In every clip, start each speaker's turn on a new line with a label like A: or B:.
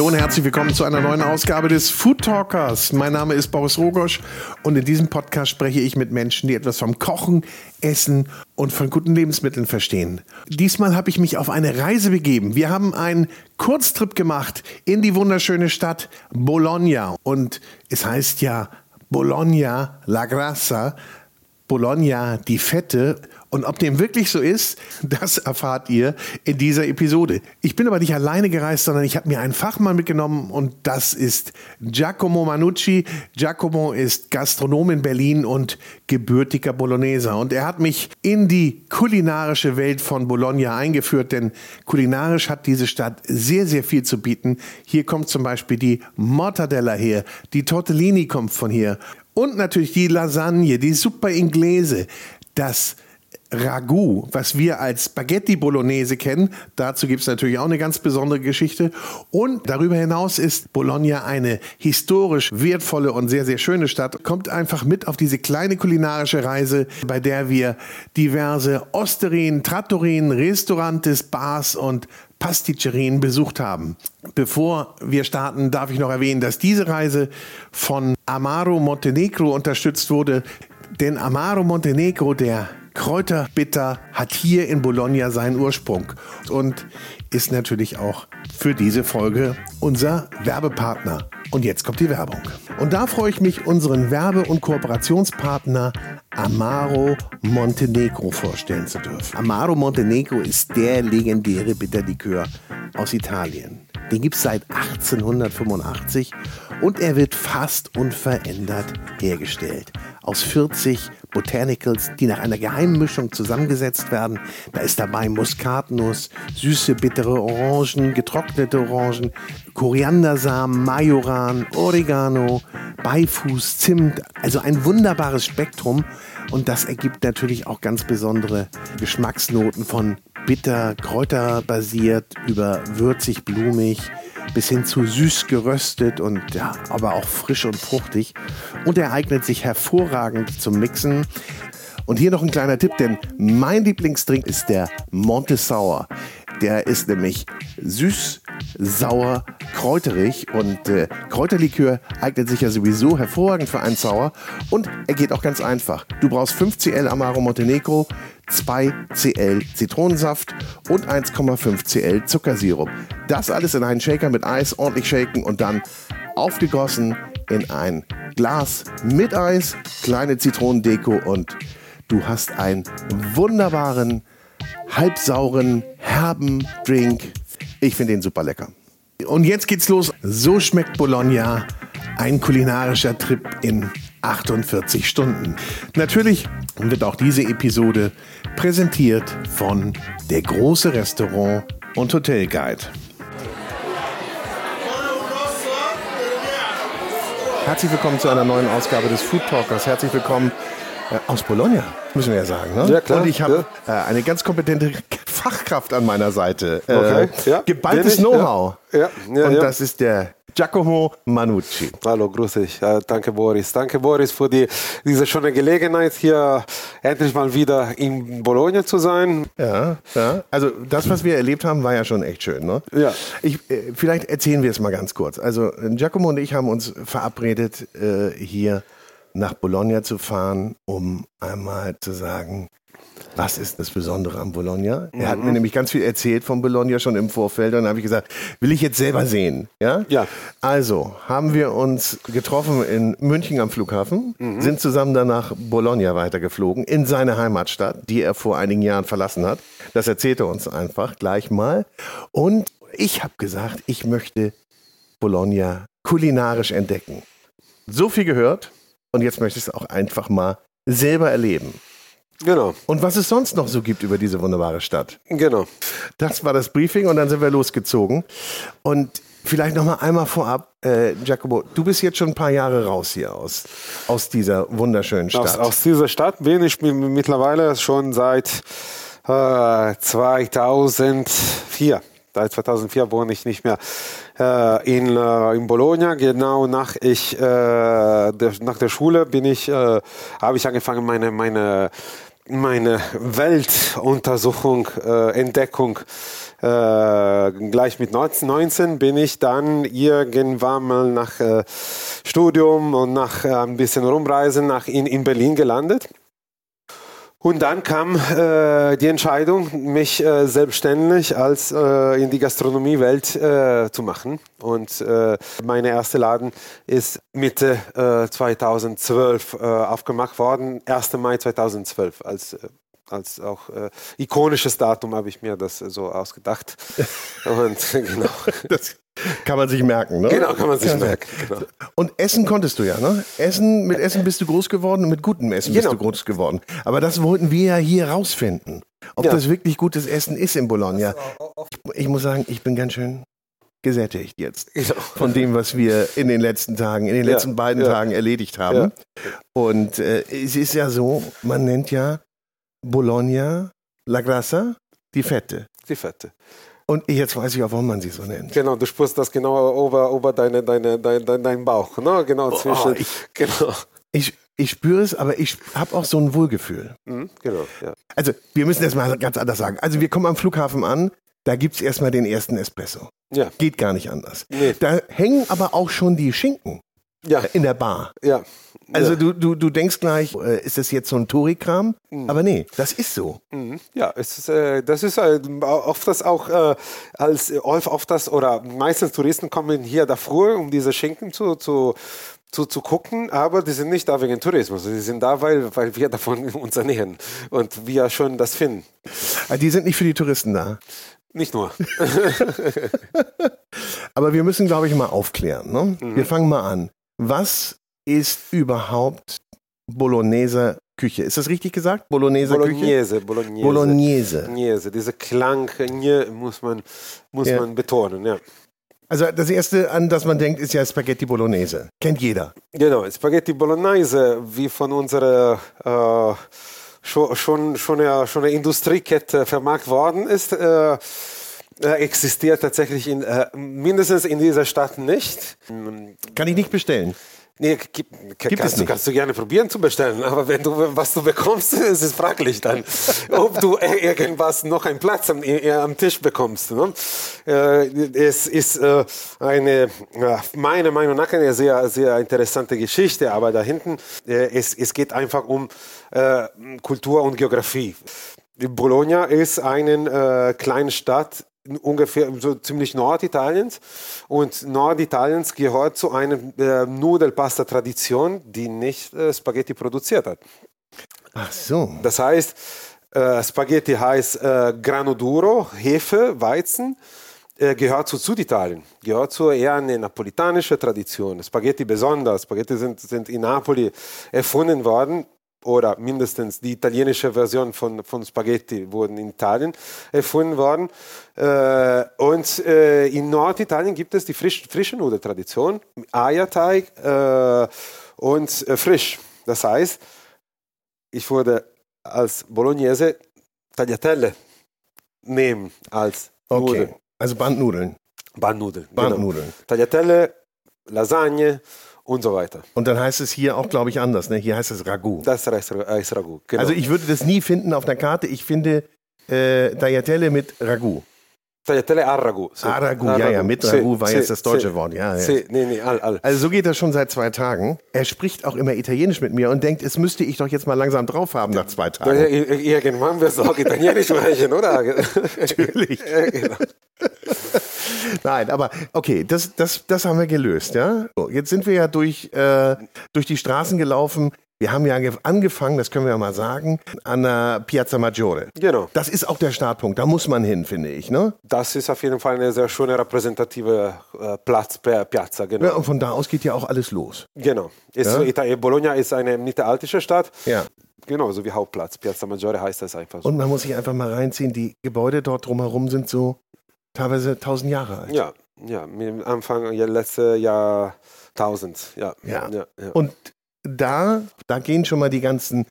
A: Hallo und herzlich willkommen zu einer neuen Ausgabe des Food Talkers. Mein Name ist Boris Rogosch und in diesem Podcast spreche ich mit Menschen, die etwas vom Kochen, Essen und von guten Lebensmitteln verstehen. Diesmal habe ich mich auf eine Reise begeben. Wir haben einen Kurztrip gemacht in die wunderschöne Stadt Bologna und es heißt ja Bologna la Grassa, Bologna die Fette und ob dem wirklich so ist, das erfahrt ihr in dieser Episode. Ich bin aber nicht alleine gereist, sondern ich habe mir einen Fachmann mitgenommen und das ist Giacomo Manucci. Giacomo ist Gastronom in Berlin und gebürtiger Bologneser. Und er hat mich in die kulinarische Welt von Bologna eingeführt, denn kulinarisch hat diese Stadt sehr, sehr viel zu bieten. Hier kommt zum Beispiel die Mortadella her, die Tortellini kommt von hier und natürlich die Lasagne, die Super Inglese, das Ragout, was wir als Spaghetti Bolognese kennen. Dazu gibt es natürlich auch eine ganz besondere Geschichte. Und darüber hinaus ist Bologna eine historisch wertvolle und sehr, sehr schöne Stadt. Kommt einfach mit auf diese kleine kulinarische Reise, bei der wir diverse Osterien, Trattorien, Restaurantes, Bars und Pasticcerien besucht haben. Bevor wir starten, darf ich noch erwähnen, dass diese Reise von Amaro Montenegro unterstützt wurde. Denn Amaro Montenegro, der Kräuterbitter hat hier in Bologna seinen Ursprung und ist natürlich auch für diese Folge unser Werbepartner. Und jetzt kommt die Werbung. Und da freue ich mich, unseren Werbe- und Kooperationspartner Amaro Montenegro vorstellen zu dürfen. Amaro Montenegro ist der legendäre Bitterlikör aus Italien. Den gibt es seit 1885 und er wird fast unverändert hergestellt. Aus 40 Botanicals, die nach einer geheimen Mischung zusammengesetzt werden. Da ist dabei Muskatnuss, süße, bittere Orangen, getrocknete Orangen, Koriandersamen, Majoran, Oregano, Beifuß, Zimt. Also ein wunderbares Spektrum. Und das ergibt natürlich auch ganz besondere Geschmacksnoten von bitter, kräuterbasiert über würzig, blumig bis hin zu süß geröstet und ja, aber auch frisch und fruchtig. Und er eignet sich hervorragend zum Mixen. Und hier noch ein kleiner Tipp, denn mein Lieblingsdrink ist der Monte Sour. Der ist nämlich süß, sauer, kräuterig und äh, Kräuterlikör eignet sich ja sowieso hervorragend für einen Sauer und er geht auch ganz einfach. Du brauchst 5 Cl Amaro Montenegro, 2 Cl Zitronensaft und 1,5 Cl Zuckersirup. Das alles in einen Shaker mit Eis ordentlich shaken und dann aufgegossen in ein Glas mit Eis, kleine Zitronendeko und du hast einen wunderbaren, halbsauren, herben Drink. Ich finde den super lecker. Und jetzt geht's los. So schmeckt Bologna. Ein kulinarischer Trip in 48 Stunden. Natürlich wird auch diese Episode präsentiert von der große Restaurant und Hotel Guide. Herzlich willkommen zu einer neuen Ausgabe des Food Talkers. Herzlich willkommen äh, aus Bologna, müssen wir ja sagen. Ne?
B: Ja, klar.
A: Und ich habe
B: ja.
A: äh, eine ganz kompetente Fachkraft an meiner Seite.
B: Okay.
A: Äh,
B: Ja.
A: Geballtes? Know-how.
B: Ja.
A: Und das ist der Giacomo Manucci.
B: Hallo, grüß dich. Danke, Boris. Danke, Boris, für die, diese schöne Gelegenheit, hier endlich mal wieder in Bologna zu sein.
A: Ja, ja. Also das, was wir erlebt haben, war ja schon echt schön. Ne?
B: Ja.
A: Ich, äh, vielleicht erzählen wir es mal ganz kurz. Also Giacomo und ich haben uns verabredet, äh, hier nach Bologna zu fahren, um einmal zu sagen, was ist das Besondere am Bologna? Er hat mir nämlich ganz viel erzählt von Bologna schon im Vorfeld. Und dann habe ich gesagt, will ich jetzt selber sehen. Ja?
B: Ja.
A: Also haben wir uns getroffen in München am Flughafen, sind zusammen dann nach Bologna weitergeflogen, in seine Heimatstadt, die er vor einigen Jahren verlassen hat. Das erzählt er uns einfach gleich mal. Und ich habe gesagt, ich möchte Bologna kulinarisch entdecken. So viel gehört und jetzt möchte ich es auch einfach mal selber erleben.
B: Genau,
A: Und was es sonst noch so gibt über diese wunderbare Stadt.
B: genau.
A: Das war das Briefing und dann sind wir losgezogen. Und vielleicht noch mal einmal vorab, äh, Giacomo, du bist jetzt schon ein paar Jahre raus hier aus, aus dieser wunderschönen Stadt.
B: Aus, aus dieser Stadt bin ich mi- mittlerweile schon seit äh, 2004. Seit 2004 wohne ich nicht mehr äh, in, äh, in Bologna. Genau nach, ich, äh, der, nach der Schule bin ich, äh, habe ich angefangen, meine, meine, meine Weltuntersuchung, äh, Entdeckung äh, gleich mit 19 bin ich dann irgendwann mal nach äh, Studium und nach äh, ein bisschen Rumreisen nach in, in Berlin gelandet. Und dann kam äh, die Entscheidung, mich äh, selbstständig als äh, in die Gastronomiewelt äh, zu machen. Und äh, mein erster Laden ist Mitte äh, 2012 äh, aufgemacht worden, 1. Mai 2012 als äh, als auch äh, ikonisches Datum habe ich mir das so ausgedacht. Und genau.
A: Das kann man sich merken, ne?
B: Genau, kann man sich merken. Genau.
A: Und Essen konntest du ja, ne? Essen, mit Essen bist du groß geworden und mit gutem Essen
B: Genau.
A: bist du groß geworden. Aber das wollten wir ja hier rausfinden. Ob
B: Ja.
A: das wirklich gutes Essen ist in Bologna. Ich muss sagen, ich bin ganz schön gesättigt jetzt
B: Genau.
A: von dem, was wir in den letzten Tagen, in den
B: Ja,
A: letzten beiden
B: ja.
A: Tagen erledigt haben. Und äh, es ist ja so, man nennt ja Bologna la Grassa die Fette.
B: Die Fette.
A: Und jetzt weiß ich auch, warum man sie so nennt.
B: Genau, du spürst das genau über, über deine, deine, dein, dein, dein Bauch, ne? Genau zwischen.
A: ich-
B: genau.
A: Ich, ich spüre es, aber ich habe auch so ein Wohlgefühl.
B: Mhm, genau, ja.
A: Also, wir müssen das mal ganz anders sagen. Also, wir kommen am Flughafen an, da gibt es erstmal den ersten Espresso.
B: Ja,
A: Geht gar nicht anders.
B: Nee.
A: Da hängen aber auch schon die Schinken
B: ja,
A: in der Bar.
B: ja.
A: Also,
B: ja.
A: du, du, du denkst gleich, äh, ist das jetzt so ein Touri-Kram? Aber nee, das ist so.
B: Mhm. Ja, es ist, äh, das ist äh, oft das auch äh, als oft oft das oder meistens Touristen kommen hier davor, um diese Schinken zu, zu zu, zu gucken, aber die sind nicht da wegen Tourismus. Die sind da, weil, weil wir davon uns ernähren und wir schon das finden.
A: Aber die sind nicht für die Touristen da.
B: Nicht nur.
A: Aber wir müssen, glaube ich, mal aufklären. Ne? Wir fangen mal an. Was ist überhaupt Bolognese Küche? Ist das richtig gesagt? Bolognese Küche?
B: Bolognese, Bolognese.
A: Bolognese.
B: Bolognese. Diese Klang muss man, muss
A: Ja.
B: man betonen. Ja.
A: Also das erste, an das man denkt, ist ja Spaghetti Bolognese. Kennt jeder.
B: Genau, Spaghetti Bolognese, wie von unserer äh, schon, schon, schon, eine, schon eine Industriekette vermarktet worden ist, äh, existiert tatsächlich in, äh, mindestens in dieser Stadt nicht.
A: Kann ich nicht bestellen.
B: Nee, gibt,
A: Gibt es
B: kannst, du,
A: nicht.
B: kannst du gerne probieren zu bestellen, aber wenn du was du bekommst, ist es fraglich dann, ob du äh, irgendwas noch einen Platz am, äh, am Tisch bekommst. Ne? Äh, es ist äh, eine, meiner Meinung nach eine sehr, sehr interessante Geschichte, aber da hinten, äh, es, es geht einfach um äh, Kultur und Geografie. Bologna ist eine äh, kleine Stadt ungefähr so ziemlich Norditaliens und Norditaliens gehört zu einer äh, Nudelpasta-Tradition, die nicht äh, Spaghetti produziert hat.
A: Ach so.
B: Das heißt, äh, Spaghetti heißt äh, Grano Duro, Hefe, Weizen, äh, gehört zu Süditalien, gehört zu eher eine napolitanische Tradition. Spaghetti besonders, Spaghetti sind, sind in Napoli erfunden worden oder mindestens die italienische Version von, von Spaghetti wurden in Italien erfunden worden. Äh, und äh, in Norditalien gibt es die frisch, frische Nudeltradition, Eierteig äh, und äh, frisch. Das heißt, ich würde als Bolognese Tagliatelle nehmen als
A: Okay.
B: Nudeln.
A: Also Bandnudeln.
B: Bandnudeln.
A: Bandnudeln.
B: Genau. Tagliatelle, Lasagne und so weiter.
A: Und dann heißt es hier auch, glaube ich, anders. Ne? Hier heißt es Ragout.
B: Das ist ist Ragout. Genau.
A: Also ich würde das nie finden auf einer Karte. Ich finde äh, Tagliatelle mit Ragout.
B: Tagliatelle al.
A: Ah, Ragout,
B: Al
A: ja, ja, mit
B: Sì,
A: Ragout war
B: sì,
A: jetzt das deutsche
B: sì.
A: Wort. Ja, ja.
B: Nee, nee, al, al.
A: Also so geht das schon seit zwei Tagen. Er spricht auch immer Italienisch mit mir und denkt, es müsste ich doch jetzt mal langsam drauf haben nach zwei
B: Ja,
A: Tagen.
B: ir- Irgendwann wirst du auch Italienisch sprechen, oder?
A: Natürlich.
B: Ja, genau.
A: Nein, aber okay, das, das, das haben wir gelöst, ja. So, jetzt sind wir ja durch, äh, durch die Straßen gelaufen. Wir haben ja ge- angefangen, das können wir ja mal sagen, an der Piazza Maggiore.
B: Genau.
A: Das ist auch der Startpunkt, da muss man hin, finde ich, ne?
B: Das ist auf jeden Fall eine sehr schöne repräsentative äh, Platz, Pi- Piazza, genau.
A: Ja, und von da aus geht ja auch alles los.
B: Genau. Ist,
A: Ja?
B: Bologna ist eine mittelalterliche Stadt.
A: Ja.
B: Genau, so wie Hauptplatz. Piazza Maggiore heißt das einfach so.
A: Und man muss sich einfach mal reinziehen, die Gebäude dort drumherum sind so teilweise tausend Jahre alt.
B: ja, ja, mit dem Anfang ja, letzte Jahrtausend. Ja,
A: Ja.
B: ja, ja.
A: Und da, da gehen schon mal die ganzen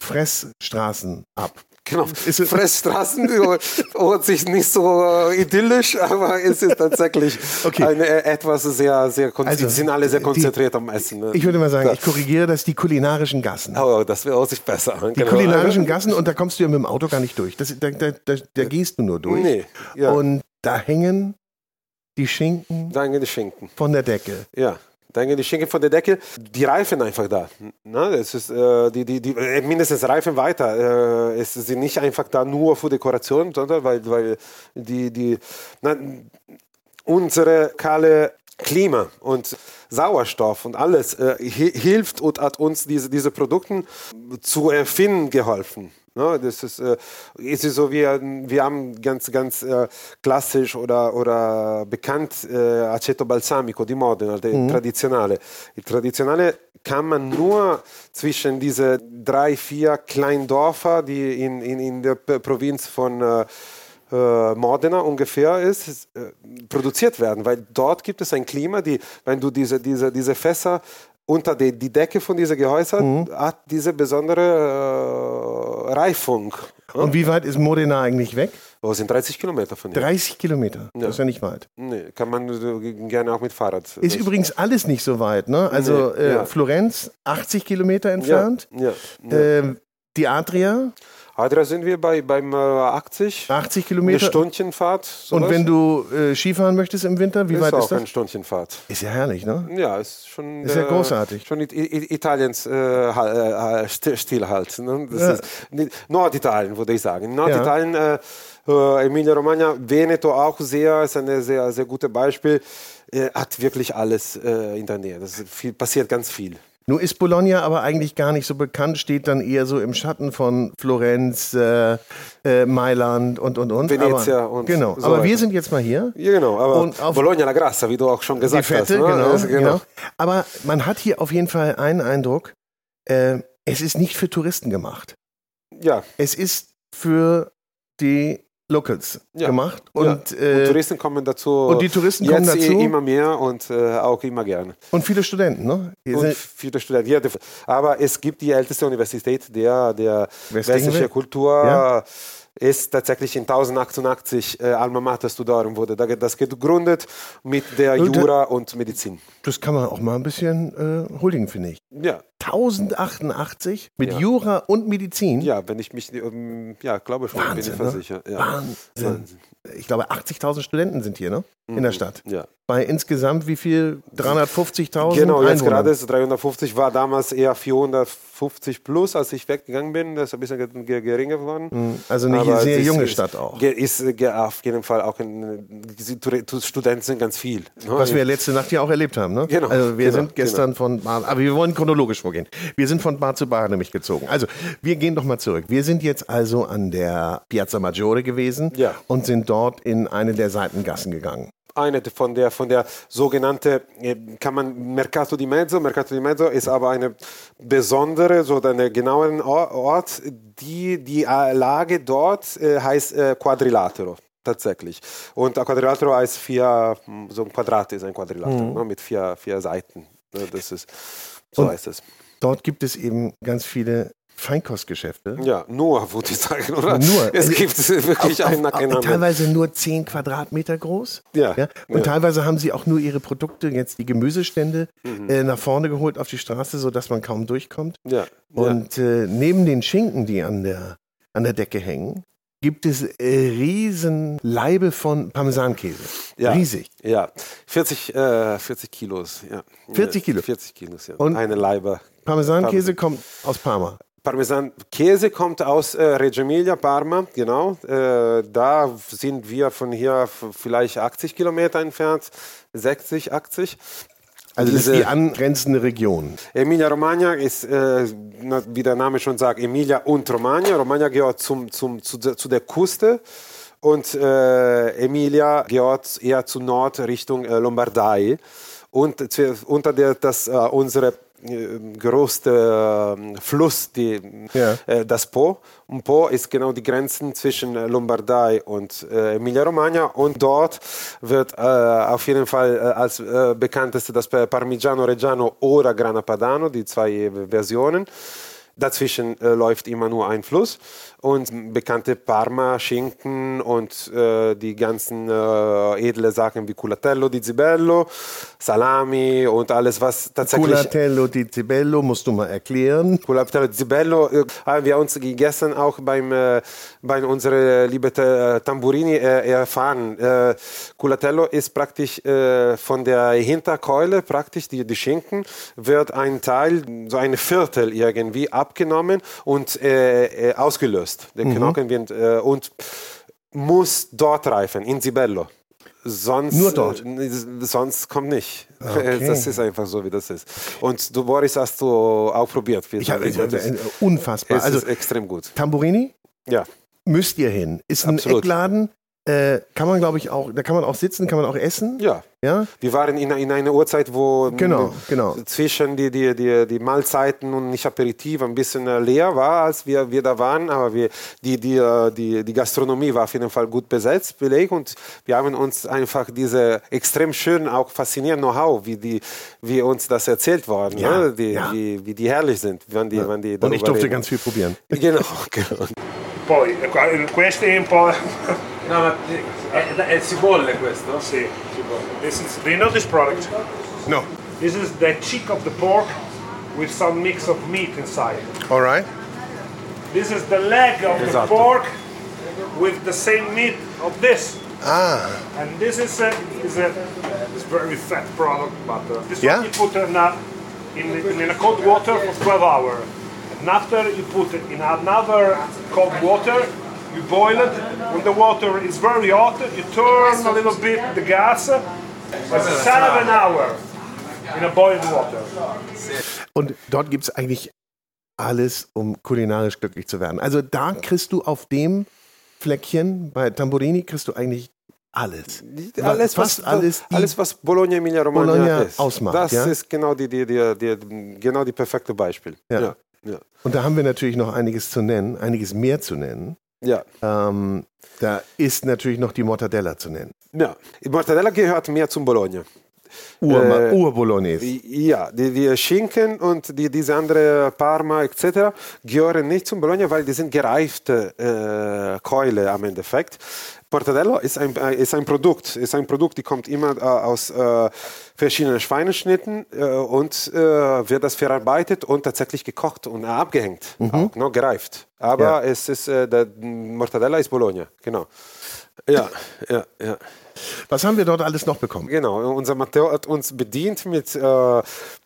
A: Fressstraßen ab.
B: Genau, Fressstraßen hört sich nicht so äh, idyllisch, aber es ist tatsächlich okay. eine, äh, etwas sehr, sehr, also, die sind alle sehr konzentriert die, am Essen. Ne?
A: Ich würde mal sagen, ja. ich korrigiere das, die kulinarischen Gassen.
B: Oh, das wäre auch sich besser.
A: Die genau. kulinarischen Gassen und da kommst du ja mit dem Auto gar nicht durch. Das, da, da, da, da gehst du nur durch. Nee, ja. Und da hängen die Schinken,
B: da hängen die Schinken
A: von der Decke.
B: Ja. Hängen die Schinken von der Decke, die reifen einfach da. Ne? Es ist, äh, die, die, die, äh, mindestens reifen weiter. Äh, es sind nicht einfach da nur für Dekoration, sondern weil, weil die, die, na, unsere kahle Klima und Sauerstoff und alles äh, hilft und hat uns diese, diese Produkte zu erfinden geholfen. Ne? Das ist, äh, ist so, wir, wir haben ganz, ganz äh, klassisch oder, oder bekannt äh, Aceto Balsamico di Modena, der mhm. traditionelle. Die traditionelle kann man nur zwischen diese drei, vier kleinen Dörfer, die in, in, in der Provinz von äh, äh, Modena ungefähr ist, äh, produziert werden, weil dort gibt es ein Klima, die, wenn du diese, diese, diese Fässer unter die, die Decke von diesen Gehäusern mhm. hat diese besondere äh, Reifung.
A: Und wie weit ist Modena eigentlich weg?
B: Oh, sind 30 Kilometer von
A: hier. 30 Kilometer, ja. das ist ja nicht weit.
B: Nee, kann man gerne auch mit Fahrrad.
A: Ist übrigens alles nicht so weit, ne? Also nee, äh, ja. Florenz 80 Kilometer entfernt. Ja, ja, äh, die Adria
B: Adria sind wir bei, beim äh, 80.
A: 80 Kilometer.
B: Eine Stundchenfahrt.
A: Sowas. Und wenn du äh, Skifahren möchtest im Winter, wie ist weit ist das?
B: Ist auch eine Stundchenfahrt.
A: Ist ja herrlich, ne?
B: Ja, ist schon.
A: Ist ja großartig.
B: Schon Italiens äh, äh Stil halt. Ne? Ja. Norditalien, würde ich sagen. Norditalien, ja. äh, Emilia-Romagna, Veneto auch sehr, ist ein sehr, sehr gutes Beispiel. hat wirklich alles äh, in der Nähe. Das viel, passiert ganz viel.
A: Nur ist Bologna aber eigentlich gar nicht so bekannt, steht dann eher so im Schatten von Florenz, äh, äh, Mailand und und und.
B: Venezia aber, und
A: genau. So aber weiter. wir sind jetzt mal hier.
B: Ja, genau. Aber Bologna la Grassa, wie du auch schon gesagt die Fette,
A: hast. Ne? Genau, genau, genau. Aber man hat hier auf jeden Fall einen Eindruck. Äh, es ist nicht für Touristen gemacht.
B: Ja.
A: Es ist für die Locals ja. gemacht. Und,
B: ja. äh, und, Touristen kommen dazu.
A: Und die Touristen kommen dazu.
B: immer mehr und äh, auch immer gerne.
A: Und viele Studenten, ne?
B: Und viele Studenten, ja. Aber es gibt die älteste Universität der, der westlichen Kultur. Ja ist tatsächlich in 1088 äh, Alma Mater Studorum wurde das gegründet mit der Jura und Medizin.
A: Das kann man auch mal ein bisschen äh, huldigen, finde ich.
B: Ja.
A: 1088 mit ja. Jura und Medizin?
B: Ja, wenn ich mich, ähm, ja, glaube schon,
A: Wahnsinn,
B: bin ich
A: ne?
B: versichert.
A: Ja. Wahnsinn. Wahnsinn. Ich glaube, 80.000 Studenten sind hier, ne? In der mhm. Stadt.
B: Ja
A: bei insgesamt wie viel? 350.000?
B: Genau, jetzt gerade ist 350, war damals eher 450 plus, als ich weggegangen bin. Das ist ein bisschen geringer geworden.
A: Hm, also eine Aber sehr junge ist, Stadt auch.
B: Ist auf jeden Fall auch, in, Studenten sind ganz viel.
A: Ne? Was wir letzte Nacht ja auch erlebt haben. Ne? Genau. Also wir genau, sind gestern genau. von Bar, aber wir wollen chronologisch vorgehen. Wir sind von Bar zu Bar nämlich gezogen. Also wir gehen doch mal zurück. Wir sind jetzt also an der Piazza Maggiore gewesen
B: ja.
A: und sind dort in eine der Seitengassen gegangen
B: eine von der, von der sogenannten, äh, kann man Mercato di Mezzo, Mercato di Mezzo ist aber eine besondere, so eine genaueren Ort, die, die äh, Lage dort äh, heißt Quadrilatero. Tatsächlich. Und ein Quadrilatero heißt vier, hm, so ein Quadrat ist ein Quadrilatero, mhm. ne, mit vier, vier Seiten. Ne, das ist, so Und heißt es.
A: Dort gibt es eben ganz viele Feinkostgeschäfte.
B: Ja, nur, würde ich sagen, oder?
A: Nur.
B: Es gibt wirklich
A: einen nacheinander. Teilweise nur 10 Quadratmeter groß.
B: Ja.
A: ja? Und
B: ja.
A: teilweise haben sie auch nur ihre Produkte, jetzt die Gemüsestände, mhm. äh, nach vorne geholt auf die Straße, sodass man kaum durchkommt.
B: Ja.
A: Und äh, neben den Schinken, die an der, an der Decke hängen, gibt es äh, riesen Leibe von Parmesankäse.
B: Ja,
A: Riesig.
B: Ja, 40, äh, 40 Kilos. Ja.
A: 40 Kilo?
B: 40 Kilos, ja.
A: Und
B: eine Leibe.
A: Parmesankäse Parmesan. kommt aus Parma.
B: Parmesan Käse kommt aus äh, Reggio Emilia, Parma, genau. Äh, da sind wir von hier vielleicht 80 Kilometer entfernt, 60, 80.
A: Also das ist die angrenzende Region.
B: Emilia-Romagna ist, äh, wie der Name schon sagt, Emilia und Romagna. Romagna gehört zum, zum, zu, zu der Küste und äh, Emilia gehört eher zu Nord Richtung äh, Lombardei. Und unter der, das, äh, unsere größte ähm, Fluss, die, ja. äh, das Po. Und Po ist genau die Grenzen zwischen äh, Lombardei und äh, Emilia-Romagna. Und dort wird äh, auf jeden Fall äh, als äh, bekannteste das Parmigiano Reggiano oder Grana Padano, die zwei Versionen. Dazwischen äh, läuft immer nur ein Fluss und bekannte Parma-Schinken und äh, die ganzen äh, edle Sachen wie Culatello di Zibello, Salami und alles, was tatsächlich...
A: Culatello di Zibello musst du mal erklären.
B: Culatello di Zibello äh, haben wir uns gestern auch beim, äh, bei unserer liebe äh, Tamburini äh, erfahren. Äh, Culatello ist praktisch von der Hinterkeule, praktisch die, die Schinken, wird ein Teil, so ein Viertel irgendwie abgenommen und äh, äh, ausgelöst. Der mhm. Knochen wird, äh, und muss dort reifen, in Sibello. Sonst,
A: Nur dort?
B: sonst kommt nicht. Okay. Das ist einfach so, wie das ist. Und du, Boris, hast du auch probiert.
A: Ich habe, unfassbar.
B: Es also, ist extrem gut.
A: Tamburini?
B: Ja.
A: Müsst ihr hin. Ist ein Absolut. Eckladen äh, kann man, glaube ich, auch, da kann man auch sitzen, kann man auch essen.
B: Ja. ja? Wir waren in, in einer Uhrzeit, wo
A: genau, genau.
B: zwischen die, die, die, die Mahlzeiten und nicht Aperitif ein bisschen äh, leer war, als wir, wir da waren. Aber wir, die, die, äh, die, die Gastronomie war auf jeden Fall gut besetzt, belegt. Und wir haben uns einfach diese extrem schön, auch faszinierende Know-how, wie, die, wie uns das erzählt worden, ja, ne? die, ja. wie, wie die herrlich sind. Wenn die, ja. wenn die
A: und ich durfte reden. ganz viel probieren.
B: Genau, genau.
C: Poi, questo è un po'...
B: No, ma è, è, è cipolle questo?
C: Sì, cipolle. This is, do you know this product?
A: No.
C: This is the cheek of the pork with some mix of meat inside.
A: All right.
C: This is the leg of esatto. the pork with the same meat of this.
A: Ah.
C: And this is a, is a is very fat product, but uh, this
A: yeah?
C: one you put in a, in, in a cold water for 12 hours. And after you put it in another cold water you boil it. When the water is very hot, you turn a little bit the gas. It's seven hour in a boiling water.
A: Und dort gibt es eigentlich alles, um kulinarisch glücklich zu werden. Also da kriegst du auf dem Fleckchen bei Tamburini kriegst du eigentlich alles.
B: Alles, was, alles, alles, was Bologna Emilia Romagna
A: Bologna
B: ist.
A: ausmacht.
B: Das
A: ja?
B: ist genau die, die, die, die, genau die perfekte Beispiel.
A: Ja, ja. Und da haben wir natürlich noch einiges zu nennen, einiges mehr zu nennen.
B: Ja.
A: Ähm, da ist natürlich noch die Mortadella zu nennen.
B: Ja, die Mortadella gehört mehr zum Bologna.
A: Ur, äh, Ur-Bolognese.
B: Ja, die, die, Schinken und die, diese andere Parma etc. gehören nicht zum Bologna, weil die sind gereifte äh, Keule am Endeffekt. Mortadella ist ein, äh, ist ein Produkt, ist ein Produkt, die kommt immer äh, aus äh, verschiedenen Schweineschnitten äh, und äh, wird das verarbeitet und tatsächlich gekocht und abgehängt, mhm. auch, noch gereift. Aber ja. es ist, äh, der Mortadella ist Bologna, genau. Ja, ja, ja.
A: Was haben wir dort alles noch bekommen?
B: Genau, unser Matteo hat uns bedient mit äh,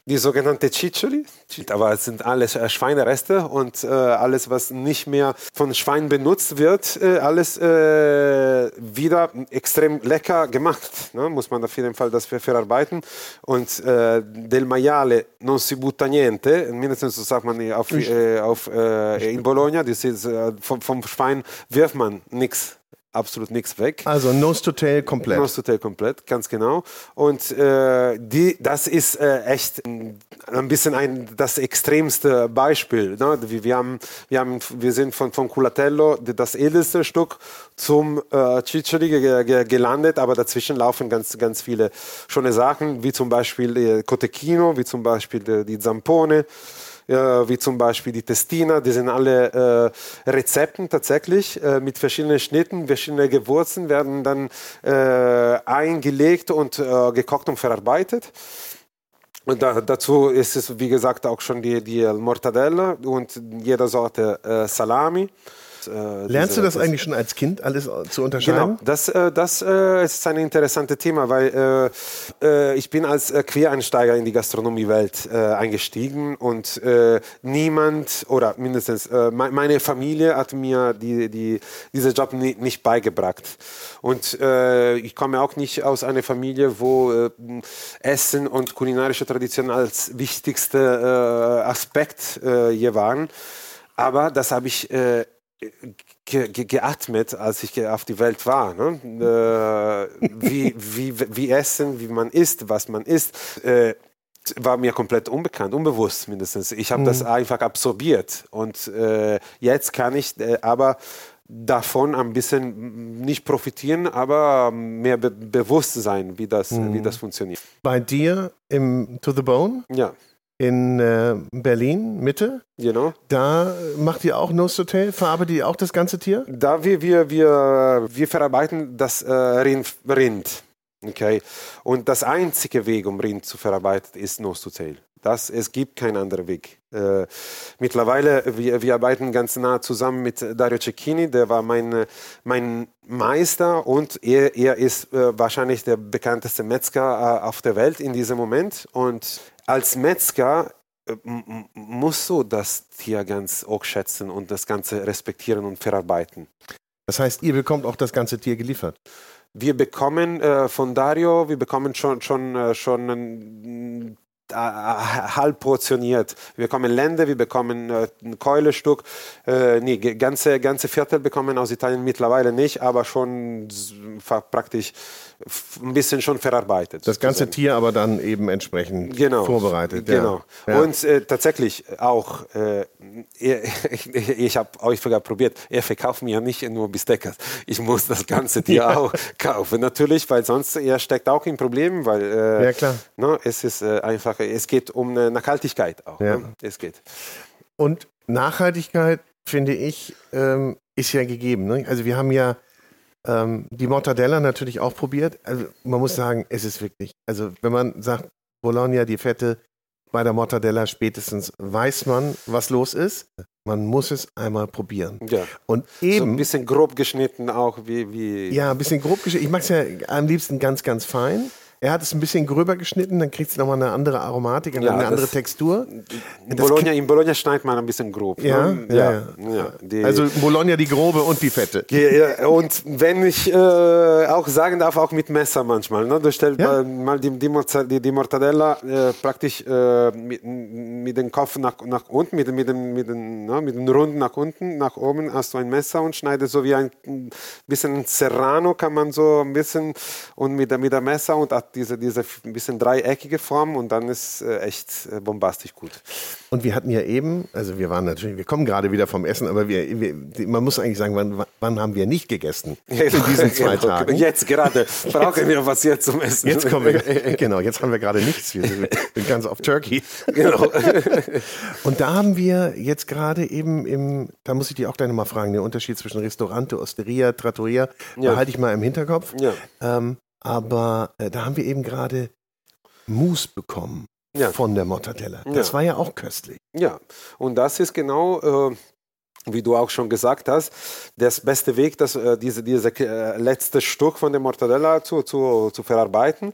B: die sogenannte Ciccioli, aber es sind alles äh, Schweinereste und äh, alles, was nicht mehr von Schwein benutzt wird, äh, alles äh, wieder extrem lecker gemacht. Ne? Muss man auf jeden Fall das verarbeiten. Und äh, del maiale non si butta niente, mindestens so sagt man auf, äh, auf in Bologna, das ist, vom, vom Schwein wirft man nichts absolut nichts weg.
A: Also Nose to Tail komplett.
B: Nose to Tail komplett, ganz genau. Und äh, die, das ist äh, echt ein bisschen ein, das extremste Beispiel. Ne? Wir, haben, wir, haben, wir sind von, von Culatello, das edelste Stück, zum äh, Ciccioli ge, ge, gelandet, aber dazwischen laufen ganz, ganz viele schöne Sachen, wie zum Beispiel äh, Cotechino, wie zum Beispiel die, die Zampone wie zum Beispiel die Testina, die sind alle äh, Rezepten tatsächlich äh, mit verschiedenen Schnitten, verschiedene Gewürzen werden dann äh, eingelegt und äh, gekocht und verarbeitet. Und da, dazu ist es, wie gesagt, auch schon die, die Mortadella und jeder Sorte äh,
A: Äh, Lernst du das, das, eigentlich schon als Kind alles zu unterscheiden? Genau,
B: das, äh, das äh, ist ein interessantes Thema, weil äh, äh, ich bin als äh, Quereinsteiger in die Gastronomiewelt eingestiegen und niemand oder mindestens meine Familie hat mir die, die, diesen Job nie, nicht beigebracht. Und ich komme auch nicht aus einer Familie, wo Essen und kulinarische Tradition als wichtigster Aspekt je waren. Aber das habe ich äh, ge ge geatmet, als ich auf die Welt war. Ne? Äh, wie, wie, wie essen, wie man isst, was man isst. Äh, war mir komplett unbekannt, unbewusst mindestens. Ich habe mhm. das einfach absorbiert und äh, jetzt kann ich äh, aber davon ein bisschen nicht profitieren, aber mehr be bewusst sein, wie das, mhm. wie das funktioniert.
A: Bei dir im To the Bone?
B: Ja
A: in äh, Berlin, Mitte.
B: Genau.
A: Da macht ihr auch Nose Hotel, verarbeitet ihr auch das ganze Tier?
B: Da wir, wir, wir, wir verarbeiten das äh, Rind, Rind. Okay. Und das einzige Weg, um Rind zu verarbeiten, ist Nose Hotel. Das, es gibt keinen anderen Weg. Äh, mittlerweile, wir, wir arbeiten ganz nah zusammen mit Dario Cecchini, der war mein, mein Meister und er, er ist äh, wahrscheinlich der bekannteste Metzger äh, auf der Welt in diesem Moment. Und als Metzger äh, musst du das Tier ganz auch schätzen und das Ganze respektieren und verarbeiten.
A: Das heißt, ihr bekommt auch das ganze Tier geliefert?
B: Wir bekommen äh, von Dario, wir bekommen schon, schon, äh, schon ein äh, halb portioniert. Wir bekommen Lende, wir bekommen äh, ein Keulestück. Äh, nee, ganze, ganze Viertel bekommen aus Italien mittlerweile nicht, aber schon praktisch ein bisschen schon verarbeitet.
A: Das ganze Tier aber dann eben entsprechend
B: genau,
A: vorbereitet.
B: Genau. Ja. Und äh, tatsächlich auch, äh, ich, ich habe euch sogar probiert, er verkauft mir nicht nur Bisteckers. Ich muss das ganze Tier ja. auch kaufen. Natürlich, weil sonst er steckt auch in Problemen, weil
A: äh, ja, klar.
B: Ne, es ist äh, einfach, es geht um Nachhaltigkeit auch. Ja. Ne? Es geht.
A: Und Nachhaltigkeit, finde ich, ähm, ist ja gegeben. Ne? Also wir haben ja ähm, die Mortadella natürlich auch probiert. Also man muss sagen, es ist wirklich, also wenn man sagt, Bologna, die Fette, bei der Mortadella spätestens weiß man, was los ist. Man muss es einmal probieren.
B: Ja.
A: Und eben. So
B: ein bisschen grob geschnitten auch, wie. wie
A: ja, ein bisschen grob geschnitten. Ich mag es ja am liebsten ganz, ganz fein. Er hat es ein bisschen gröber geschnitten, dann kriegt es nochmal eine andere Aromatik, eine, ja, eine andere Textur.
B: In Bologna, in Bologna schneidet man ein bisschen grob.
A: Ja, ne? ja. ja die, also Bologna die grobe und die fette.
B: und wenn ich äh, auch sagen darf, auch mit Messer manchmal. Ne? Du stellst mal die, die, die Mortadella äh, praktisch äh, mit, mit dem Kopf nach, nach unten, mit, mit, dem, mit, dem, ne? mit dem Runden nach unten, nach oben hast du ein Messer und schneidest so wie ein bisschen Serrano kann man so ein bisschen und mit, mit dem Messer und diese, diese ein bisschen dreieckige Form und dann ist äh, echt äh, bombastisch gut.
A: Und wir hatten ja eben, also wir waren natürlich, wir kommen gerade wieder vom Essen, aber wir, wir man muss eigentlich sagen, wann, wann haben wir nicht gegessen in diesen zwei Tagen?
B: Jetzt gerade brauchen wir was jetzt zum Essen.
A: Jetzt kommen wir, genau, jetzt haben wir gerade nichts, wir sind ganz auf Turkey. Genau. Und da haben wir jetzt gerade eben im, da muss ich dich auch gleich nochmal fragen, den Unterschied zwischen Restaurante, Osteria, Trattoria, ja. behalte ich mal im Hinterkopf. Ja. Ähm, aber äh, da haben wir eben gerade Mousse bekommen ja. von der Mortadella. Das ja. war ja auch köstlich.
B: Ja, und das ist genau, äh, wie du auch schon gesagt hast, das beste Weg, das, äh, diese, diese äh, letzte Stück von der Mortadella zu, zu, zu verarbeiten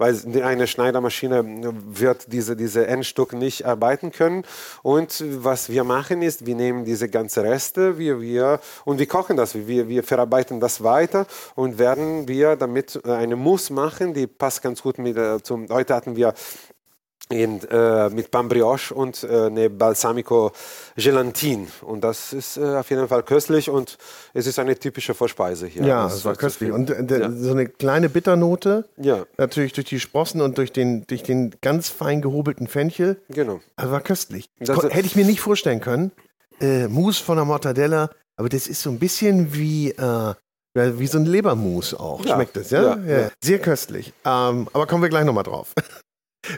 B: weil eine Schneidermaschine wird diese, diese Endstück nicht arbeiten können. Und was wir machen ist, wir nehmen diese ganzen Reste wir, wir, und wir kochen das, wir, wir verarbeiten das weiter und werden wir damit eine Mousse machen, die passt ganz gut mit, äh, zum, heute hatten wir in, äh, mit Pan Brioche und äh, eine Balsamico Gelatine. Und das ist äh, auf jeden Fall köstlich und es ist eine typische Vorspeise hier.
A: Ja, es war köstlich. Und äh, ja. so eine kleine Bitternote, ja. natürlich durch die Sprossen und durch den, durch den ganz fein gehobelten Fenchel.
B: Genau.
A: Das war köstlich. Das, Hätte ich mir nicht vorstellen können. Äh, Mousse von der Mortadella, aber das ist so ein bisschen wie, äh, wie so ein Lebermus auch. Ja. Schmeckt das, ja? ja? Sehr köstlich. Ähm, aber kommen wir gleich nochmal drauf.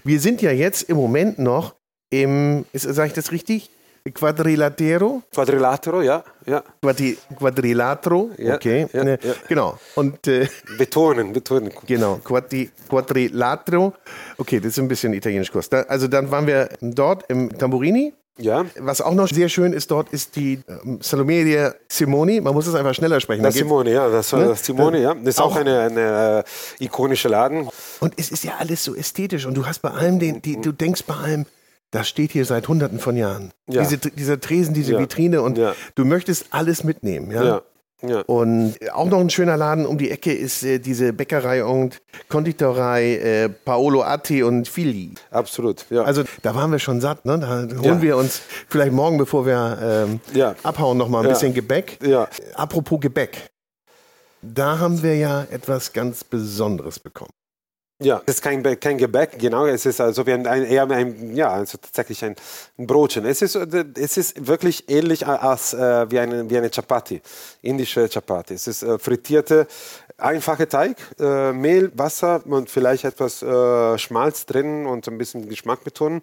A: Wir sind ja jetzt im Moment noch im, sage ich das richtig? Quadrilatero?
B: Quadrilatero, ja. ja.
A: Quadri Quadrilatero, okay. Ja, ja, genau. Und, äh,
B: betonen, betonen.
A: Genau, Quadri Quadrilatero. Okay, das ist ein bisschen italienisch Kurs. Da, also dann waren wir dort im Tamburini.
B: Ja.
A: Was auch noch sehr schön ist dort, ist die ähm, Salomeria Simoni. Man muss es einfach schneller sprechen.
B: Das Simone, ja, das ne? das Simone, ja. Das ist auch, auch eine, eine äh, ikonische Laden.
A: Und es ist ja alles so ästhetisch und du hast bei allem den, die, du denkst bei allem, das steht hier seit hunderten von Jahren. Ja. Diese, dieser Tresen, diese ja. Vitrine und ja. du möchtest alles mitnehmen, ja. Ja. Ja. Und auch noch ein schöner Laden um die Ecke ist äh, diese Bäckerei und Konditorei äh, Paolo Atti und Fili.
B: Absolut, ja.
A: Also da waren wir schon satt, ne? Da holen ja. wir uns vielleicht morgen, bevor wir ähm, ja. abhauen, noch mal ein bisschen Gebäck.
B: Ja.
A: Apropos Gebäck. Da haben wir ja etwas ganz Besonderes bekommen.
B: Ja, es ist kein, kein Gebäck, genau. Es ist also wie ein, ein eher ein, ja, also tatsächlich ein, ein, Brotchen. Es ist, es ist wirklich ähnlich als äh, wie, eine, wie eine Chapati, indische Chapati. Es ist äh, frittierte, einfache Teig, äh, Mehl, Wasser und vielleicht etwas äh, Schmalz drin und ein bisschen Geschmack betonen.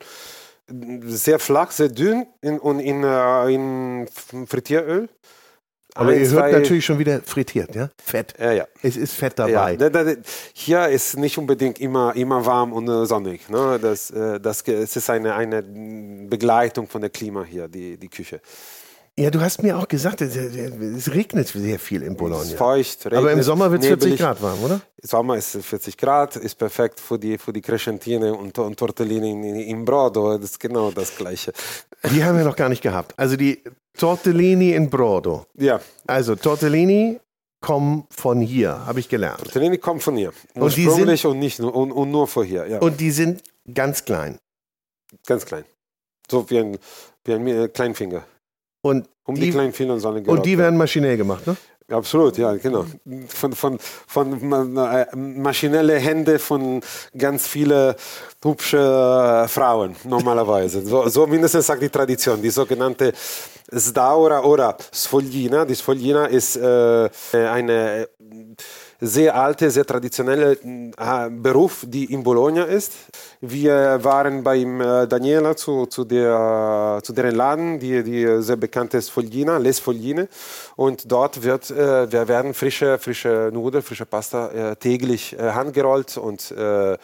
B: sehr flach, sehr dünn in, und in, äh, in Frittieröl.
A: Aber
B: Ein,
A: ihr hört natürlich schon wieder frittiert, ja? Fett.
B: Ja, ja.
A: Es ist Fett
B: Ja,
A: dabei.
B: da, da, hier ist nicht unbedingt immer, immer warm und äh, sonnig. Ne? Das, äh, das, es ist eine, eine Begleitung von der Klima hier, die, die Küche.
A: Ja, du hast mir auch gesagt, es, es regnet sehr viel in
B: Es
A: Bologna.
B: ist feucht, regnet,
A: Aber im Sommer wird es 40
B: nebelig.
A: Grad warm, oder?
B: Sommer ist 40 Grad, ist perfekt für die, für die Crescentine und, und Tortellini in, in Brodo. Das ist genau das Gleiche.
A: Die haben wir noch gar nicht gehabt. Also die Tortellini in Brodo.
B: Ja,
A: Also Tortellini kommen von hier, habe ich gelernt.
B: Tortellini kommt von hier.
A: Und die
B: Ursprünglich und, nicht nur, und, und nur von hier. Ja,
A: Und die sind ganz klein.
B: ganz klein. So wie ein, wie ein äh, Kleinfinger.
A: Und
B: Um die,
A: die,
B: kleinen Finger sollen
A: und die werden maschinell gemacht, ne?
B: Absolut, ja, genau. Von, von, von äh, maschinelle Hände von ganz viele hübsche Frauen normalerweise. So, so mindestens sagt die Tradition. Die sogenannte Sdaura oder Sfoglina. Die Sfoglina ist äh, eine sehr alte, sehr traditionelle äh, Beruf, die in Bologna ist. Wir waren beim äh, Daniela zu, zu, der, zu deren Laden, die, die sehr bekannte Sfoglina, Les Fogline. Und dort wird, äh, wir werden frische, frische Nudeln, frische Pasta äh, täglich äh, handgerollt und äh,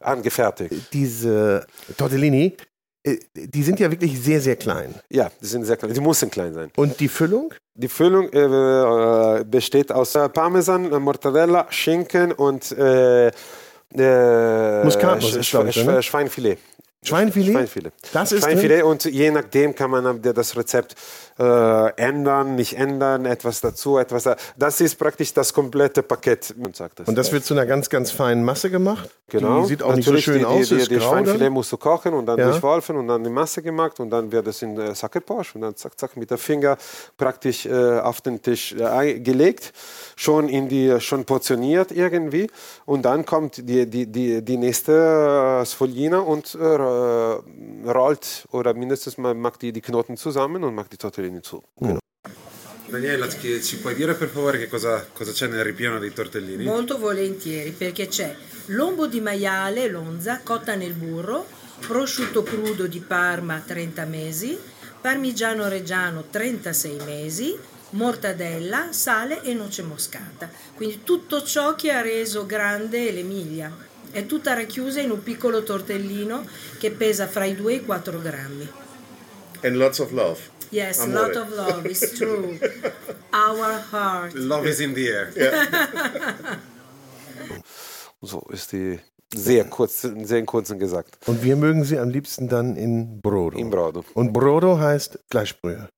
B: angefertigt.
A: Diese Tortellini, äh, die sind ja wirklich sehr, sehr klein.
B: Ja, die sind sehr klein. Die müssen klein sein.
A: Und die Füllung?
B: Die Füllung äh, äh, besteht aus äh, Parmesan, äh, Mortadella, Schinken und äh, äh,
A: Muskatnuss
B: Sch- Sch-
A: ne?
B: Schweinfilet.
A: Schweinfilet?
B: Schweinfilet.
A: Das ist
B: Schweinfilet und je nachdem kann man das Rezept äh, ändern, nicht ändern, etwas dazu, etwas da. Das ist praktisch das komplette Paket. Man sagt das.
A: Und das wird zu einer ganz, ganz feinen Masse gemacht.
B: Genau.
A: Die sieht auch nicht so
B: Natürlich,
A: schön
B: die,
A: aus.
B: Die, die, die Schweinfilet
A: dann.
B: musst du kochen und dann
A: Ja.
B: durchwolfen und dann die Masse gemacht und dann wird es in äh, Sacke Porsche und dann zack, zack mit der Finger praktisch äh, auf den Tisch äh, gelegt, schon in die, schon portioniert irgendwie und dann kommt die, die, die, die nächste äh, Sfoglina und äh, rollt oder mindestens mal macht die, die Knoten zusammen und macht die Tortellini zu.
D: Daniela, ci ci puoi dire per favore che cosa, cosa c'è nel ripieno dei tortellini?
E: Molto volentieri perché c'è lombo di maiale, lonza, cotta nel burro, prosciutto crudo di Parma 30 mesi, parmigiano reggiano 36 mesi, mortadella, sale e noce moscata. Quindi tutto ciò che ha reso grande l'Emilia. È tutta racchiusa in un piccolo tortellino che pesa fra i 2 e i 4 grammi.
A: And lots of love.
E: Yes, a
A: Amore.
E: lot of love, it's true. Our heart.
D: Love is in the air.
B: So ist die sehr kurz, sehr in kurzen gesagt.
A: Und wir mögen sie am liebsten dann in Brodo.
B: In Brodo.
A: Und Brodo heißt Fleischbrühe.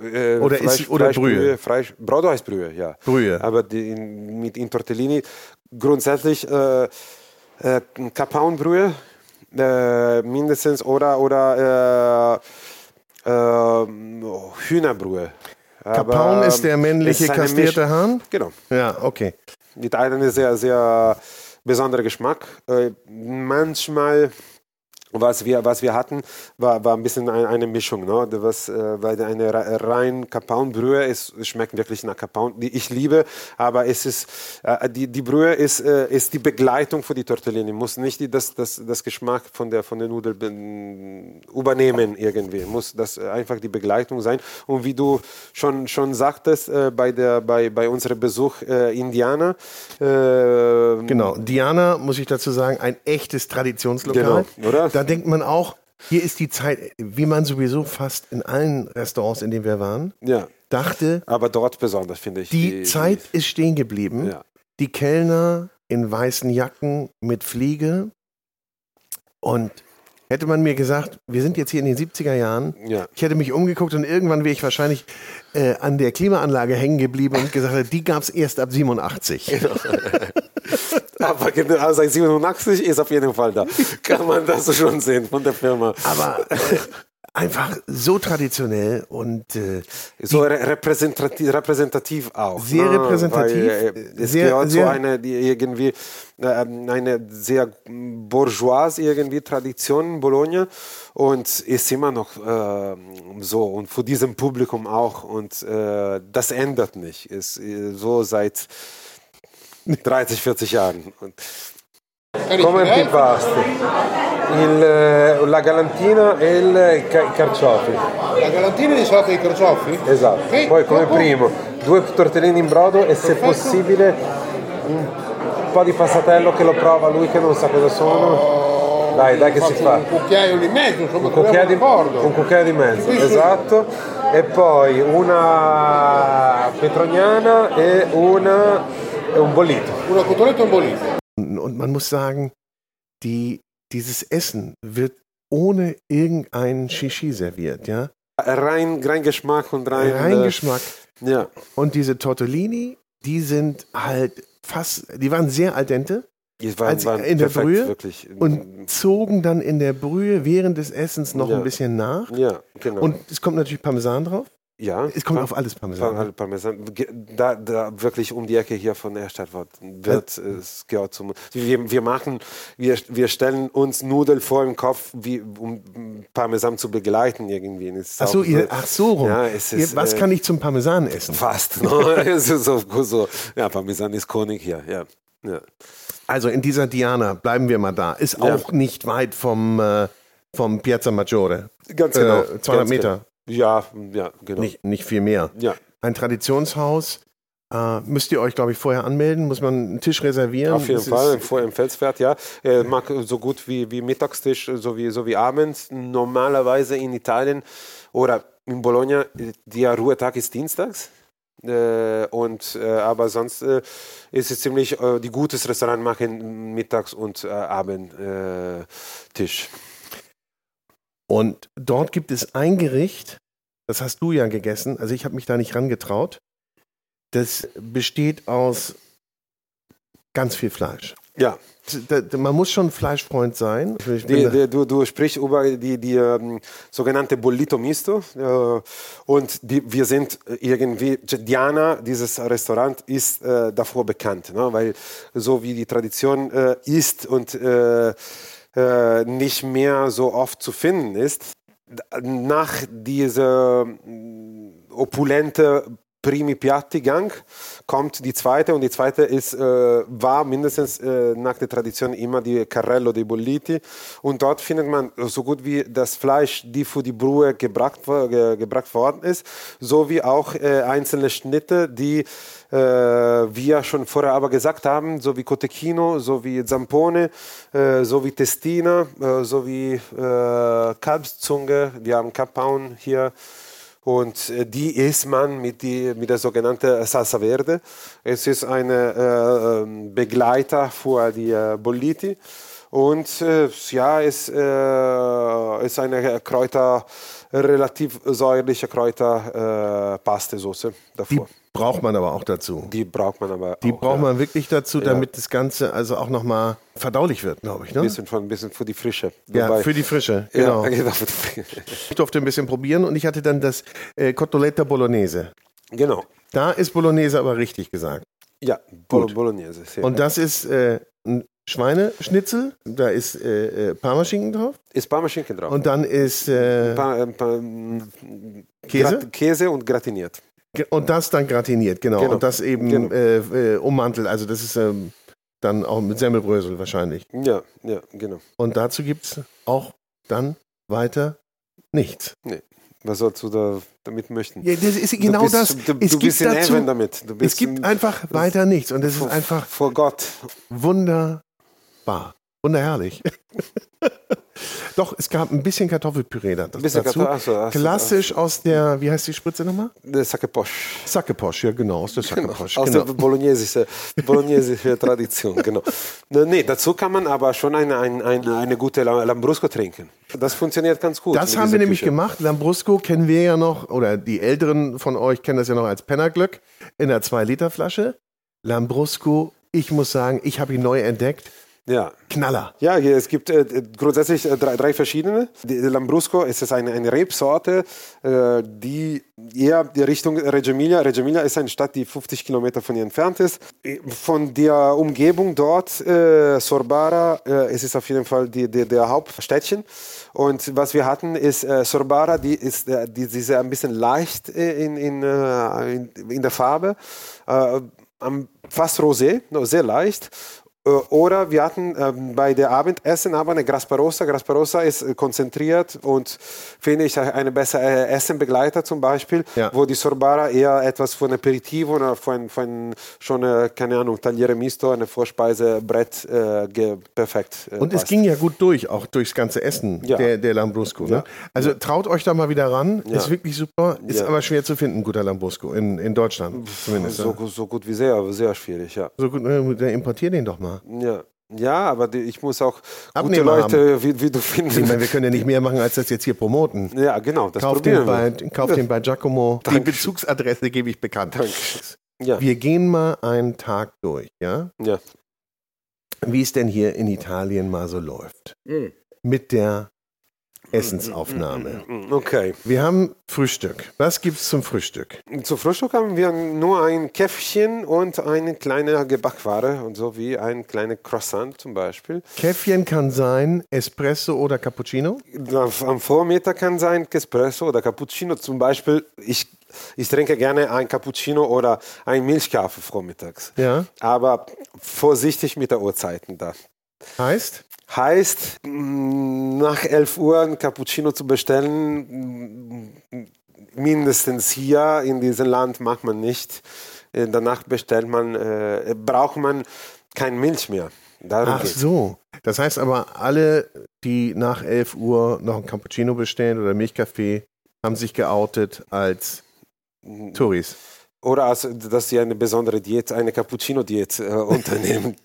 B: Äh,
A: Oder ist- oder Brühe?
B: Fleisch, Brodo heißt Brühe, ja.
A: Brühe.
B: Aber die, in, mit in Tortellini grundsätzlich äh, äh, Kapauenbrühe äh, mindestens oder, oder äh, äh, Hühnerbrühe.
A: Kapaun ist der männliche
B: ist
A: kastrierte
B: Misch-
A: Hahn?
B: Genau.
A: Ja, okay.
B: Mit einem sehr, sehr besonderen Geschmack. Äh, manchmal, was wir, was wir hatten, war, war ein bisschen ein, eine Mischung. Ne? Was, äh, weil eine re- rein Kapaunbrühe ist, schmeckt wirklich nach Kapaun, die ich liebe, aber es ist, äh, die, die Brühe ist, äh, ist die Begleitung für die Tortellini, muss nicht die, das, das, das Geschmack von der, von der Nudel ben- übernehmen irgendwie, muss das einfach die Begleitung sein. Und wie du schon, schon sagtest, äh, bei, der, bei, bei unserem Besuch äh, Indianer, äh,
A: Genau. Diana, muss ich dazu sagen, ein echtes Traditionslokal.
B: Genau, oder?
A: Da denkt man auch, hier ist die Zeit, wie man sowieso fast in allen Restaurants, in denen wir waren,
B: ja,
A: dachte,
B: aber dort besonders, finde ich.
A: die, Zeit ist stehen geblieben.
B: Ja.
A: Die Kellner in weißen Jacken mit Fliege. Und hätte man mir gesagt, wir sind jetzt hier in den 70er Jahren,
B: Ja.
A: ich hätte mich umgeguckt und irgendwann wäre ich wahrscheinlich äh, an der Klimaanlage hängen geblieben und gesagt, die gab es erst ab 87.
B: Aber genau, also seit 87 ist auf jeden Fall da. Kann man das schon sehen von der Firma.
A: Aber äh, einfach so traditionell und äh,
B: So re- repräsentativ, repräsentativ auch.
A: Sehr
B: ne?
A: repräsentativ,
B: Weil, äh, es
A: sehr-
B: gehört
A: sehr-
B: zu einer, irgendwie, äh, eine sehr bourgeoise irgendwie Tradition in Bologna und ist immer noch äh, so und für diesem Publikum auch und äh, das ändert nicht. Ist äh, so seit 30, 40 Jahren. Und Come in pasto. il, eh, la galantina e il ca- i carciofi.
F: La galantina di salata di carciofi?
B: Esatto.
F: Ok,
B: Poi come
F: dopo?
B: primo due tortellini in brodo e se
F: Perfetto.
B: possibile un po' di passatello che lo prova lui che non sa cosa sono. Dai, dai che si fa.
F: Un cucchiaio di mezzo, insomma,
B: Un cucchiaio, di, un cucchiaio di mezzo, esatto. E poi una petroniana e, una, e un bollito.
F: Una cotoletta e un bollito.
A: Und man muss sagen, die, dieses Essen wird ohne irgendeinen Shishi serviert, ja.
B: Rein, rein Geschmack und rein.
A: Rein
B: äh,
A: Geschmack.
B: Ja,
A: Und diese Tortellini, die sind halt fast, die waren sehr al dente
B: die waren,
A: Als
B: waren
A: in der
B: perfekt,
A: Brühe
B: wirklich.
A: und zogen dann in der Brühe während des Essens noch
B: Ja.
A: ein bisschen nach.
B: ja, genau.
A: Und es kommt natürlich Parmesan drauf.
B: Ja,
A: Es kommt
B: Par-
A: auf alles
B: Par-
A: Parmesan.
B: Parmesan. Ge- Da, da wirklich um die Ecke hier von Erstadt wird, wird es gehört zum. Wir, wir machen, wir, wir stellen uns Nudeln vor im Kopf, wie, um Parmesan zu begleiten irgendwie.
A: Ach so,
B: auch
A: ihr, ach so rum.
B: Ja, es
A: Ihr-
B: ist,
A: Was
B: äh,
A: kann ich zum Parmesan essen?
B: Fast. Ne? es ist so, so, ja, Parmesan ist König hier. Ja. Ja.
A: Also in dieser Diana, bleiben wir mal da. Ist
B: Ja.
A: auch nicht weit vom, äh, vom Piazza Maggiore.
B: Ganz genau.
A: Äh, 200
B: ganz
A: Meter.
B: Genau. Ja, ja, genau.
A: Nicht, nicht viel mehr.
B: Ja,
A: Ein Traditionshaus. Äh, müsst ihr euch, glaube ich, vorher anmelden? Muss man einen Tisch reservieren?
B: auf jeden
A: Das
B: Fall,
A: Ist,
B: vor im Felswert, ja. Er mag so gut wie, wie Mittagstisch, so wie, so wie abends. Normalerweise in Italien oder in Bologna, der Ruhetag ist dienstags. Äh, und, äh, aber sonst äh, ist es ziemlich, äh, die gutes Restaurant machen Mittags- und äh, Abendtisch.
A: Und dort gibt es ein Gericht, das hast du ja gegessen, also ich habe mich da nicht rangetraut. Das besteht aus ganz viel Fleisch.
B: ja,
A: Man muss schon Fleischfreund sein.
B: Die, die, du, du sprichst über die, die ähm, sogenannte Bollito Misto äh, und wir sind irgendwie, Diana, dieses Restaurant ist äh, davor bekannt, ne? weil so wie die Tradition äh, ist und äh, nicht mehr so oft zu finden ist, nach dieser mm, opulente Primi Piatti Gang kommt die zweite und die zweite ist, äh, war mindestens äh, nach der Tradition immer die Carrello dei Bolliti. Und dort findet man so gut wie das Fleisch, die für die Brühe gebracht, ge, gebracht worden ist, sowie auch äh, einzelne Schnitte, die äh, wir schon vorher aber gesagt haben, so wie Cotechino, so wie Zampone, äh, so wie Testina, äh, so wie Kalbszunge, wir haben Kapaun hier und äh, die isst man mit, die, mit der sogenannten Salsa Verde. Es ist ein äh, ähm, Begleiter für die äh, Bolliti. Und äh, ja, es äh, ist eine Kräuter, relativ säuerliche Kräuter äh,
A: die
B: davor.
A: braucht man aber auch dazu.
B: Die, braucht man aber
A: Die
B: auch,
A: braucht
B: ja.
A: man wirklich dazu, damit das Ganze also auch nochmal verdaulich wird, glaube ich. Ne?
B: Ein bisschen, von, ein bisschen für die Frische.
A: Ja,
B: Wobei-
A: für die Frische, genau.
B: Ja, genau, die Frische.
A: Ich durfte ein bisschen probieren und ich hatte dann das äh, Cotoletta Bolognese.
B: genau.
A: Da ist Bolognese aber richtig gesagt.
B: Ja. Bolognese.
A: Und das ist äh, ein Schweineschnitzel, da ist äh, äh, Parmaschinken drauf
B: ist Parmaschinken drauf.
A: und dann ist äh,
B: Pa- äh, pa-
A: Käse?
B: Grat Käse und gratiniert.
A: und das dann gratiniert, genau.
B: Genau.
A: Und das eben
B: Genau.
A: äh, ummantelt, also das ist ähm, dann auch mit Semmelbrösel wahrscheinlich.
B: Ja, ja, genau.
A: Und dazu gibt es auch dann weiter nichts.
B: Was sollst du da damit möchten?
A: Ja, das ist genau
B: du bist,
A: das.
B: Du,
A: es
B: du
A: gibt
B: bist in
A: dazu,
B: Heaven damit.
A: Es gibt
B: in-
A: einfach weiter nichts und es ist einfach
B: vor Gott.
A: wunderbar. Wunderherrlich. Doch, es gab ein bisschen Kartoffelpüree da,
B: Ein bisschen
A: dazu.
B: Kartoffel- ach so, ach so,
A: Klassisch aus der, wie heißt die Spritze nochmal?
B: Der Sacke Posch.
A: Sackeposch, ja genau, aus der Sackeposch.
B: Aus
A: Genau.
B: der bolognesischen bolognesische Tradition, genau. Ne, Nee, dazu kann man aber schon eine, eine, eine, eine gute Lam- Lambrusco trinken. Das funktioniert ganz gut.
A: Das haben wir nämlich
B: Küche.
A: gemacht. Lambrusco kennen wir ja noch, oder die Älteren von euch kennen das ja noch als Pennerglück in einer 2-Liter-Flasche. Lambrusco, ich muss sagen, ich habe ihn neu entdeckt.
B: Ja.
A: Knaller.
B: Ja, es gibt äh, grundsätzlich äh, drei, drei verschiedene. Die, Lambrusco es ist eine, eine Rebsorte, äh, die eher die Richtung Reggio Emilia. Reggio Emilia ist eine Stadt, die 50 Kilometer von hier entfernt ist. Von der Umgebung dort, äh, Sorbara, äh, es ist auf jeden Fall die, die, der Hauptstädtchen. Und was wir hatten, ist äh, Sorbara, die ist die, diese ein bisschen leicht in, in, in, in der Farbe. Fast rosé, sehr leicht. Äh, Oder wir hatten ähm, bei der Abendessen aber eine Grasparosa. Grasparosa ist äh, konzentriert und finde ich eine bessere äh, Essenbegleiter zum Beispiel,
A: Ja.
B: wo die Sorbara eher etwas von Aperitivo oder von, von schon, äh, keine Ahnung, Tagliere Misto, eine Vorspeisebrett äh, perfekt. Äh,
A: Und es
B: passt.
A: ging ja gut durch, auch durchs ganze Essen
B: Ja.
A: der, der Lambrusco. Ne?
B: Ja.
A: Also traut euch da mal wieder ran. Ist wirklich super. Ist aber schwer zu finden, guter Lambrusco. In, in Deutschland zumindest.
B: so, so gut wie sehr, aber sehr schwierig, ja.
A: So gut, äh, dann importier den doch mal.
B: Ja, ja aber die, ich muss auch gute
A: Abnehmer
B: Leute wie, wie du
A: Ich
B: finden.
A: meine, wir können ja nicht mehr machen, als das jetzt hier promoten.
B: Ja, genau, das
A: Kauf den, bei, kauf den bei Giacomo. Die
B: Dankeschön.
A: Bezugsadresse gebe ich bekannt.
B: Ja,
A: Wir gehen mal einen Tag durch, ja?
B: ja.
A: Wie es denn hier in Italien mal so läuft. Mit der Essensaufnahme.
B: Okay.
A: Wir haben Frühstück. Was gibt's zum Frühstück?
B: Zu Frühstück haben wir nur ein Käffchen und eine kleine Gebackware und so wie ein kleines Croissant zum Beispiel.
A: Käffchen kann sein Espresso oder Cappuccino.
B: Am Vormittag kann sein Espresso oder Cappuccino zum Beispiel. Ich, ich trinke gerne ein Cappuccino oder ein Milchkaffee vormittags.
A: Ja.
B: Aber vorsichtig mit der Uhrzeiten da.
A: Heißt?
B: Heißt, nach 11 Uhr ein Cappuccino zu bestellen, mindestens hier in diesem Land macht man nicht. Danach bestellt man, äh, braucht man kein Milch mehr. Darum
A: Ach
B: geht's.
A: so. Das heißt aber, alle, die nach 11 Uhr noch ein Cappuccino bestellen oder Milchkaffee, haben sich geoutet als Touris.
B: Oder als, dass sie eine besondere Diät, eine Cappuccino-Diät äh, unternehmen.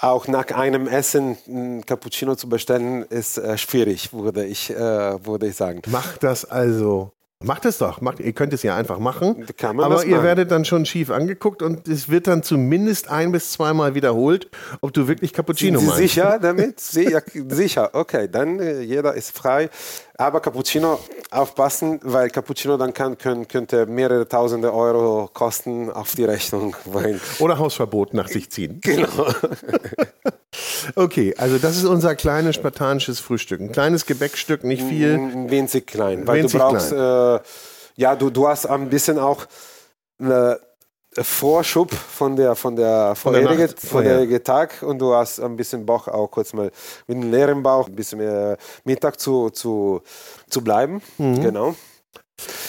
B: Auch nach einem Essen ein Cappuccino zu bestellen, ist äh, schwierig, würde ich, äh, würde ich sagen.
A: Macht das also. Macht es doch. Macht, ihr könnt es ja einfach machen. Aber ihr
B: machen.
A: werdet dann schon schief angeguckt und es wird dann zumindest ein bis zweimal wiederholt, ob du wirklich Cappuccino
B: Sind Sie
A: meinst.
B: sicher damit? Sicher, okay, dann äh, jeder ist frei. Aber Cappuccino aufpassen, weil Cappuccino dann kann, können, könnte mehrere tausende Euro kosten auf die Rechnung. Weil,
A: Oder Hausverbot nach sich ziehen.
B: genau.
A: Okay, also das ist unser kleines spartanisches Frühstück. Ein kleines Gebäckstück, nicht viel.
B: Winzig klein, weil
A: Winzig
B: du brauchst, äh, ja, du, du hast ein bisschen auch äh, Vorschub von der von der
A: Von der
B: vorherige,
A: Nacht. Oh,
B: vorherige Tag und du hast ein bisschen Bauch auch kurz mal mit einem leeren Bauch ein bisschen mehr Mittag zu, zu, zu bleiben.
A: Mhm.
B: Genau.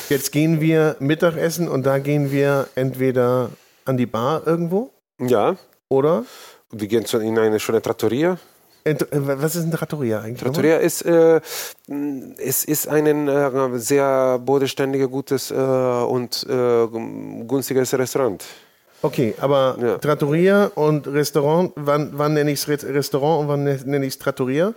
A: Jetzt gehen wir Mittagessen und da gehen wir entweder an die Bar irgendwo
B: Ja.
A: oder.
B: Wir gehen in eine schöne Trattoria.
A: Äh, Was ist ein Trattoria eigentlich?
B: Trattoria ist, äh, mh, es ist ein äh, sehr bodenständiges, gutes äh, und äh, günstiges Restaurant.
A: Okay, aber
B: Ja.
A: Trattoria und Restaurant, wann, wann nenne ich es Restaurant und wann nenne ich es Trattoria?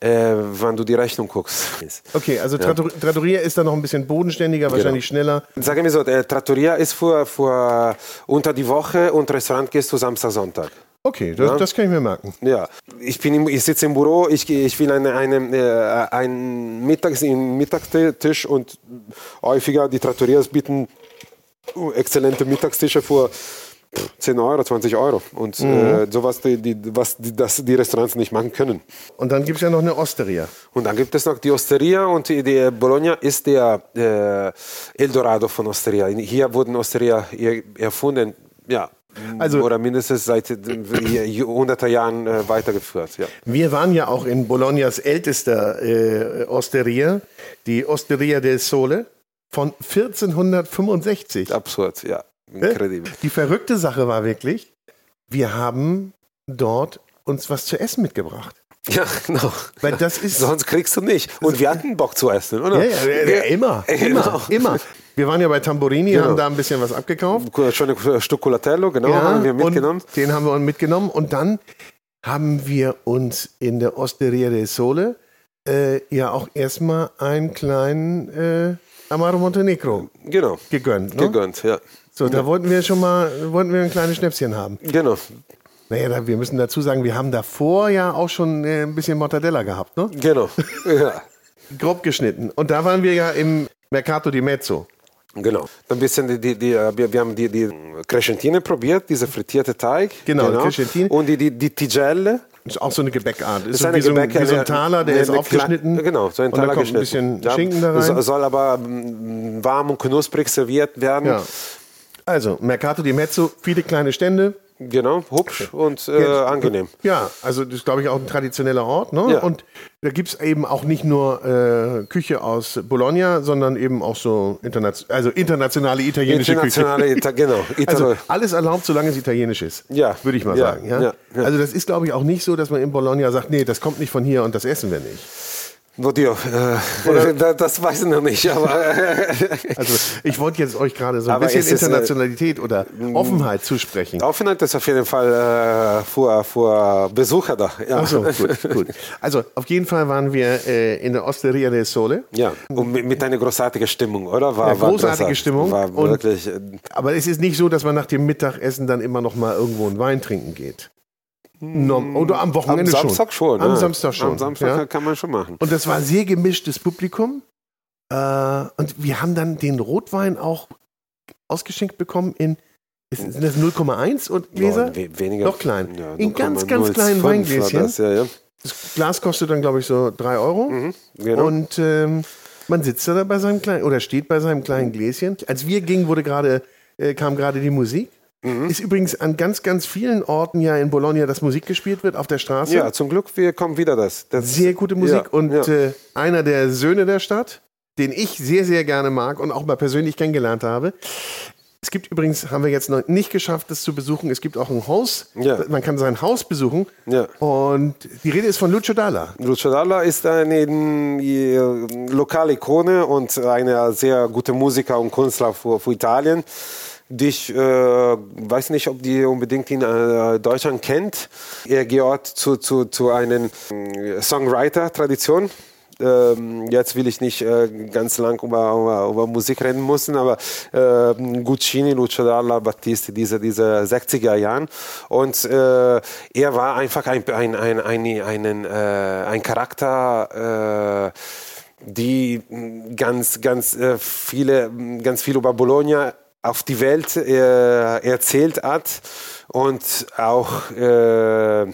B: Äh, wenn du die Rechnung guckst.
A: Okay, also Trattor Trattoria ist dann noch ein bisschen bodenständiger,
B: Genau.
A: wahrscheinlich schneller.
B: Sagen wir so, äh, Trattoria ist für, für unter die Woche und Restaurant gehst du Samstag, Sonntag.
A: Okay, das,
B: Ja.
A: das kann ich mir merken.
B: Ja, ich, bin im, ich sitze im Büro, ich, ich will eine, eine, äh, einen Mittags, einen Mittagstisch und häufiger die Trattorias bieten uh, exzellente Mittagstische für 10 Euro, 20 Euro und äh, sowas, die, die, was die, das die Restaurants nicht machen können.
A: Und dann gibt es ja noch eine Osteria.
B: Und dann gibt es noch die Osteria und die, Bologna ist der äh, Eldorado von Osteria. Hier wurden Osteria er- erfunden, ja,
A: Also-
B: oder mindestens seit äh, hunderter Jahren äh, weitergeführt. Ja.
A: Wir waren ja auch in Bolognas ältester äh, Osteria, die Osteria del Sole von 1465.
B: Absurd, ja, incredible.
A: Die verrückte Sache war wirklich, wir haben dort uns was zu essen mitgebracht.
B: Ja, genau.
A: Weil das ist
B: Sonst kriegst du nicht. Und wir hatten Bock zu essen, oder?
A: ja, ja, ja, ja, immer,
B: Genau.
A: immer, immer. Wir waren ja bei Tamborini,
B: Genau.
A: haben da ein bisschen was abgekauft.
B: Schon ein Stück Colatello, genau, haben wir mitgenommen.
A: Den haben wir mitgenommen und dann haben wir uns in der Osteria del Sole äh, ja auch erstmal einen kleinen äh, Amaro Montenegro
B: Genau,
A: gegönnt. Ne?
B: gegönnt, ja.
A: So, da wollten wir schon mal, wollten wir ein kleines Schnäpschen haben.
B: Genau,
A: Naja, wir müssen dazu sagen, wir haben davor ja auch schon äh, ein bisschen Mortadella gehabt, ne?
B: genau. ja.
A: Grob geschnitten. Und da waren wir ja im Mercato di Mezzo.
B: Genau. Ein bisschen die, die, die, äh, wir, haben die, die Crescentine probiert, diese frittierte Teig.
A: Genau, Crescentine.
B: Und die, die, die Tigelle.
A: Ist auch so eine Gebäckart. Ist,
B: Das
A: so wie, so ein,
B: Gebäck-
A: wie so ein
B: eine-
A: Taler, der
B: eine-
A: ist
B: eine
A: aufgeschnitten.
B: Genau, so ein
A: Und da
B: Taler
A: kommt ein
B: geschnitten.
A: bisschen Schinken da rein.
B: So- Soll aber mm, warm und knusprig serviert werden.
A: Ja. Also, Mercato di Mezzo, viele kleine Stände,
B: Genau, hübsch und äh, angenehm.
A: Ja, also das ist, glaube ich, auch ein traditioneller Ort. Ne?
B: Ja.
A: Und da gibt es eben auch nicht nur äh, Küche aus Bologna, sondern eben auch so internation also internationale italienische
B: Internationale,
A: Küche.
B: Ita genau.
A: Also
B: Italo
A: alles erlaubt, solange es italienisch ist.
B: Ja.
A: Würde ich mal
B: Ja,
A: sagen. Ja. Also das ist, glaube ich, auch nicht so, dass man in Bologna sagt, nee, das kommt nicht von hier und das essen wir nicht.
B: Oddio, äh, da- das weiß ich noch nicht, aber
A: Also ich wollte jetzt euch gerade so ein
B: Aber
A: bisschen
B: ist, äh,
A: Internationalität oder Offenheit zusprechen.
B: Offenheit ist auf jeden Fall äh, für, für Besucher da. Ja.
A: Ach so, gut, gut. Also auf jeden Fall waren wir äh, in der Osteria del Sole.
B: Ja, und mit, mit einer großartigen Stimmung, oder? War,
A: Ja,
B: war
A: großartige
B: großartig.
A: Stimmung
B: War
A: und-
B: wirklich. äh,
A: Aber es ist nicht so, dass man nach dem Mittagessen dann immer noch mal irgendwo einen Wein trinken geht. Nom- Oder am
B: Am
A: Wochenende
B: Samstag schon.
A: Am
B: ja.
A: Samstag schon.
B: Am Samstag
A: ja.
B: kann man schon machen.
A: Und das war sehr gemischtes Publikum. Äh, und wir haben dann den Rotwein auch ausgeschenkt bekommen in, sind das 0,1 und Gläser?
B: We- weniger.
A: Noch klein.
B: Ja,
A: In ganz, ganz
B: 0,05
A: kleinen Weingläschen.
B: Das, ja, ja.
A: Das Glas kostet dann, glaube ich, so 3 Euro.
B: Genau.
A: Und ähm, man sitzt da bei seinem kleinen, oder steht bei seinem kleinen Gläschen. Als wir gingen, wurde gerade, äh, kam gerade die Musik.
B: Mhm.
A: Ist übrigens an ganz, ganz vielen Orten ja in Bologna, dass Musik gespielt wird auf der Straße.
B: ja, zum Glück, wir kommen wieder das. das
A: Sehr gute Musik.
B: Ja,
A: und
B: ja.
A: Äh, einer der Söhne der Stadt, den ich sehr, sehr gerne mag und auch mal persönlich kennengelernt habe. Es gibt übrigens, haben wir jetzt noch nicht geschafft, das zu besuchen. Es gibt auch ein Haus.
B: Ja.
A: Man kann sein Haus besuchen.
B: Ja.
A: Und die Rede ist von Lucio Dalla.
B: Lucio Dalla ist eine lokale Ikone und eine sehr gute Musiker und Künstler für, für Italien. Die ich äh, weiß nicht, ob die unbedingt in äh, Deutschland kennt. Er gehört zu, zu, zu einer äh, Songwriter-Tradition. Ähm, jetzt will ich nicht äh, ganz lang über, über, über Musik reden müssen, aber äh, Guccini, Lucio Dalla, Battisti, diese, diese 60er Jahren. Und äh, er war einfach ein, ein, ein, ein, einen, äh, ein Charakter, äh, die ganz, ganz viele, ganz viel über Bologna auf die Welt äh, erzählt hat und auch äh,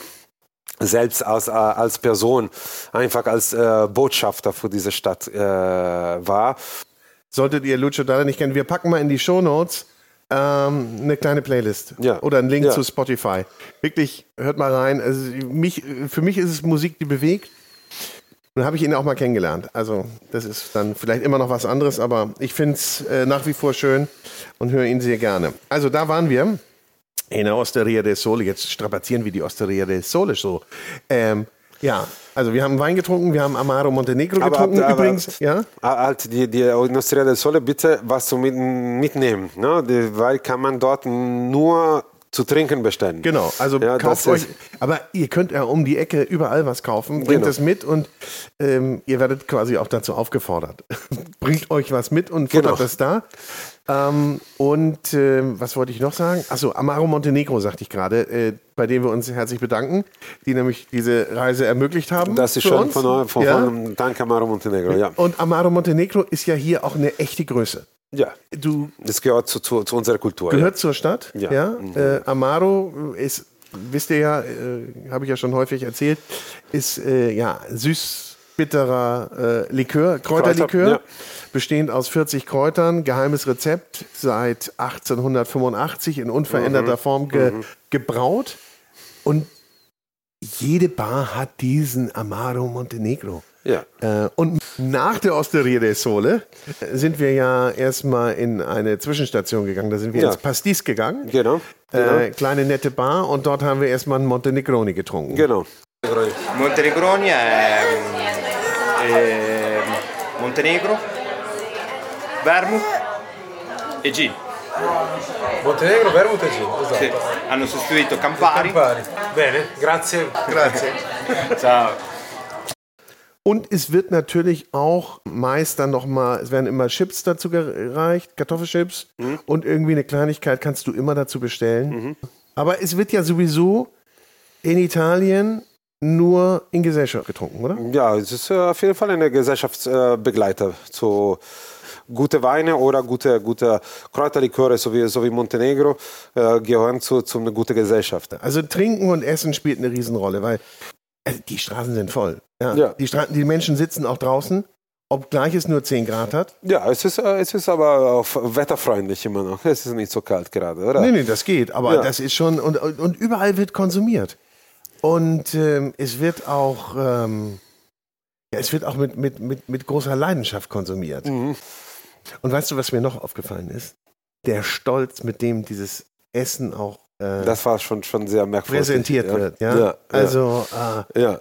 B: selbst als, äh, als Person, einfach als äh, Botschafter für diese Stadt äh, war.
A: Solltet ihr Lucio Dalla nicht kennen, wir packen mal in die Shownotes ähm, eine kleine Playlist
B: Ja.
A: oder einen Link
B: Ja.
A: zu Spotify. Wirklich, hört mal rein. Also mich, für mich ist es Musik, die bewegt. Nun habe ich ihn auch mal kennengelernt. Also das ist dann vielleicht immer noch was anderes, aber ich finde es äh, nach wie vor schön und höre ihn sehr gerne. Also da waren wir in der Osteria del Sole. Jetzt strapazieren wir die Osteria del Sole so. Ähm, ja, also wir haben Wein getrunken, wir haben Amaro Montenegro
B: Aber-
A: getrunken
B: aber-
A: übrigens. Ja?
B: Halt, die, die Nostria del Sole, bitte was zu mit, mitnehmen, ne? Weil kann man dort nur zu trinken bestellen.
A: Genau, also
B: Ja,
A: kauft euch, aber ihr könnt ja um die Ecke überall was kaufen, bringt
B: Genau.
A: es mit und ähm, ihr werdet quasi auch dazu aufgefordert. Bringt euch was mit und futtert
B: Genau.
A: das da. Ähm, und ähm, was wollte ich noch sagen? Achso, Amaro Montenegro sagte ich gerade, äh, bei dem wir uns herzlich bedanken, die nämlich diese Reise ermöglicht haben.
B: Das ist schon von, eu- von,
A: ja?
B: von Danke Amaro Montenegro, ja.
A: Und Amaro Montenegro ist ja hier auch eine echte Größe.
B: Ja,
A: Du
B: das gehört zu, zu, zu unserer Kultur.
A: gehört zur Stadt.
B: Ja.
A: Ja.
B: Mhm.
A: Äh, Amaro ist, wisst ihr ja, äh, habe ich ja schon häufig erzählt, ist äh, ja süß bitterer äh, Likör, Kräuterlikör,
B: Kräuter, ja.
A: bestehend aus 40 Kräutern, geheimes Rezept, seit 1885 in unveränderter
B: Mhm.
A: Form ge gebraut. Und jede Bar hat diesen Amaro Montenegro.
B: Ja.
A: Äh, und nach der Osteria del Sole äh, sind wir ja erstmal in eine Zwischenstation gegangen. Da sind wir
B: Ja.
A: ins Pastis gegangen.
B: Genau. Genau.
A: Äh, kleine nette Bar und dort haben wir erstmal einen Montenegroni getrunken.
B: genau.
G: Montenegroni è, è Montenegro, Vermouth e Gin.
D: Montenegro, Vermouth e Gin, esatto.
G: Sì, hanno sostituito Campari.
D: Campari. Bene, grazie.
A: Grazie.
G: Ciao.
A: Und es wird natürlich auch meist dann nochmal, es werden immer Chips dazu gereicht, Kartoffelchips und irgendwie eine Kleinigkeit kannst du immer dazu bestellen. Aber es wird ja sowieso in Italien nur in Gesellschaft getrunken, oder?
B: Ja, es ist äh, auf jeden Fall eine Gesellschaftsbegleiter zu gute Weine oder gute, gute Kräuterliköre, so wie, so wie Montenegro, äh, gehören zu, zu einer guten Gesellschaft.
A: Also Trinken und Essen spielt eine Riesenrolle, weil äh, die Straßen sind voll. Ja.
B: Ja.
A: Die, Stra die Menschen sitzen auch draußen obgleich es nur 10 Grad hat.
B: Ja, es ist, äh, es ist aber auch wetterfreundlich immer noch. Es ist nicht so kalt gerade, oder?
A: Nee, nee, das geht, aber
B: Ja.
A: das ist schon, und, und, und überall wird konsumiert. Und ähm, es wird auch, ähm, ja, es wird auch mit, mit, mit, mit großer Leidenschaft konsumiert.
B: Mhm.
A: Und weißt du, was mir noch aufgefallen ist? Der Stolz, mit dem dieses Essen auch äh,
B: Das war schon, schon sehr merkwürdig.
A: präsentiert
B: ja.
A: wird. Ja?
B: Ja,
A: Also, äh,
B: ja.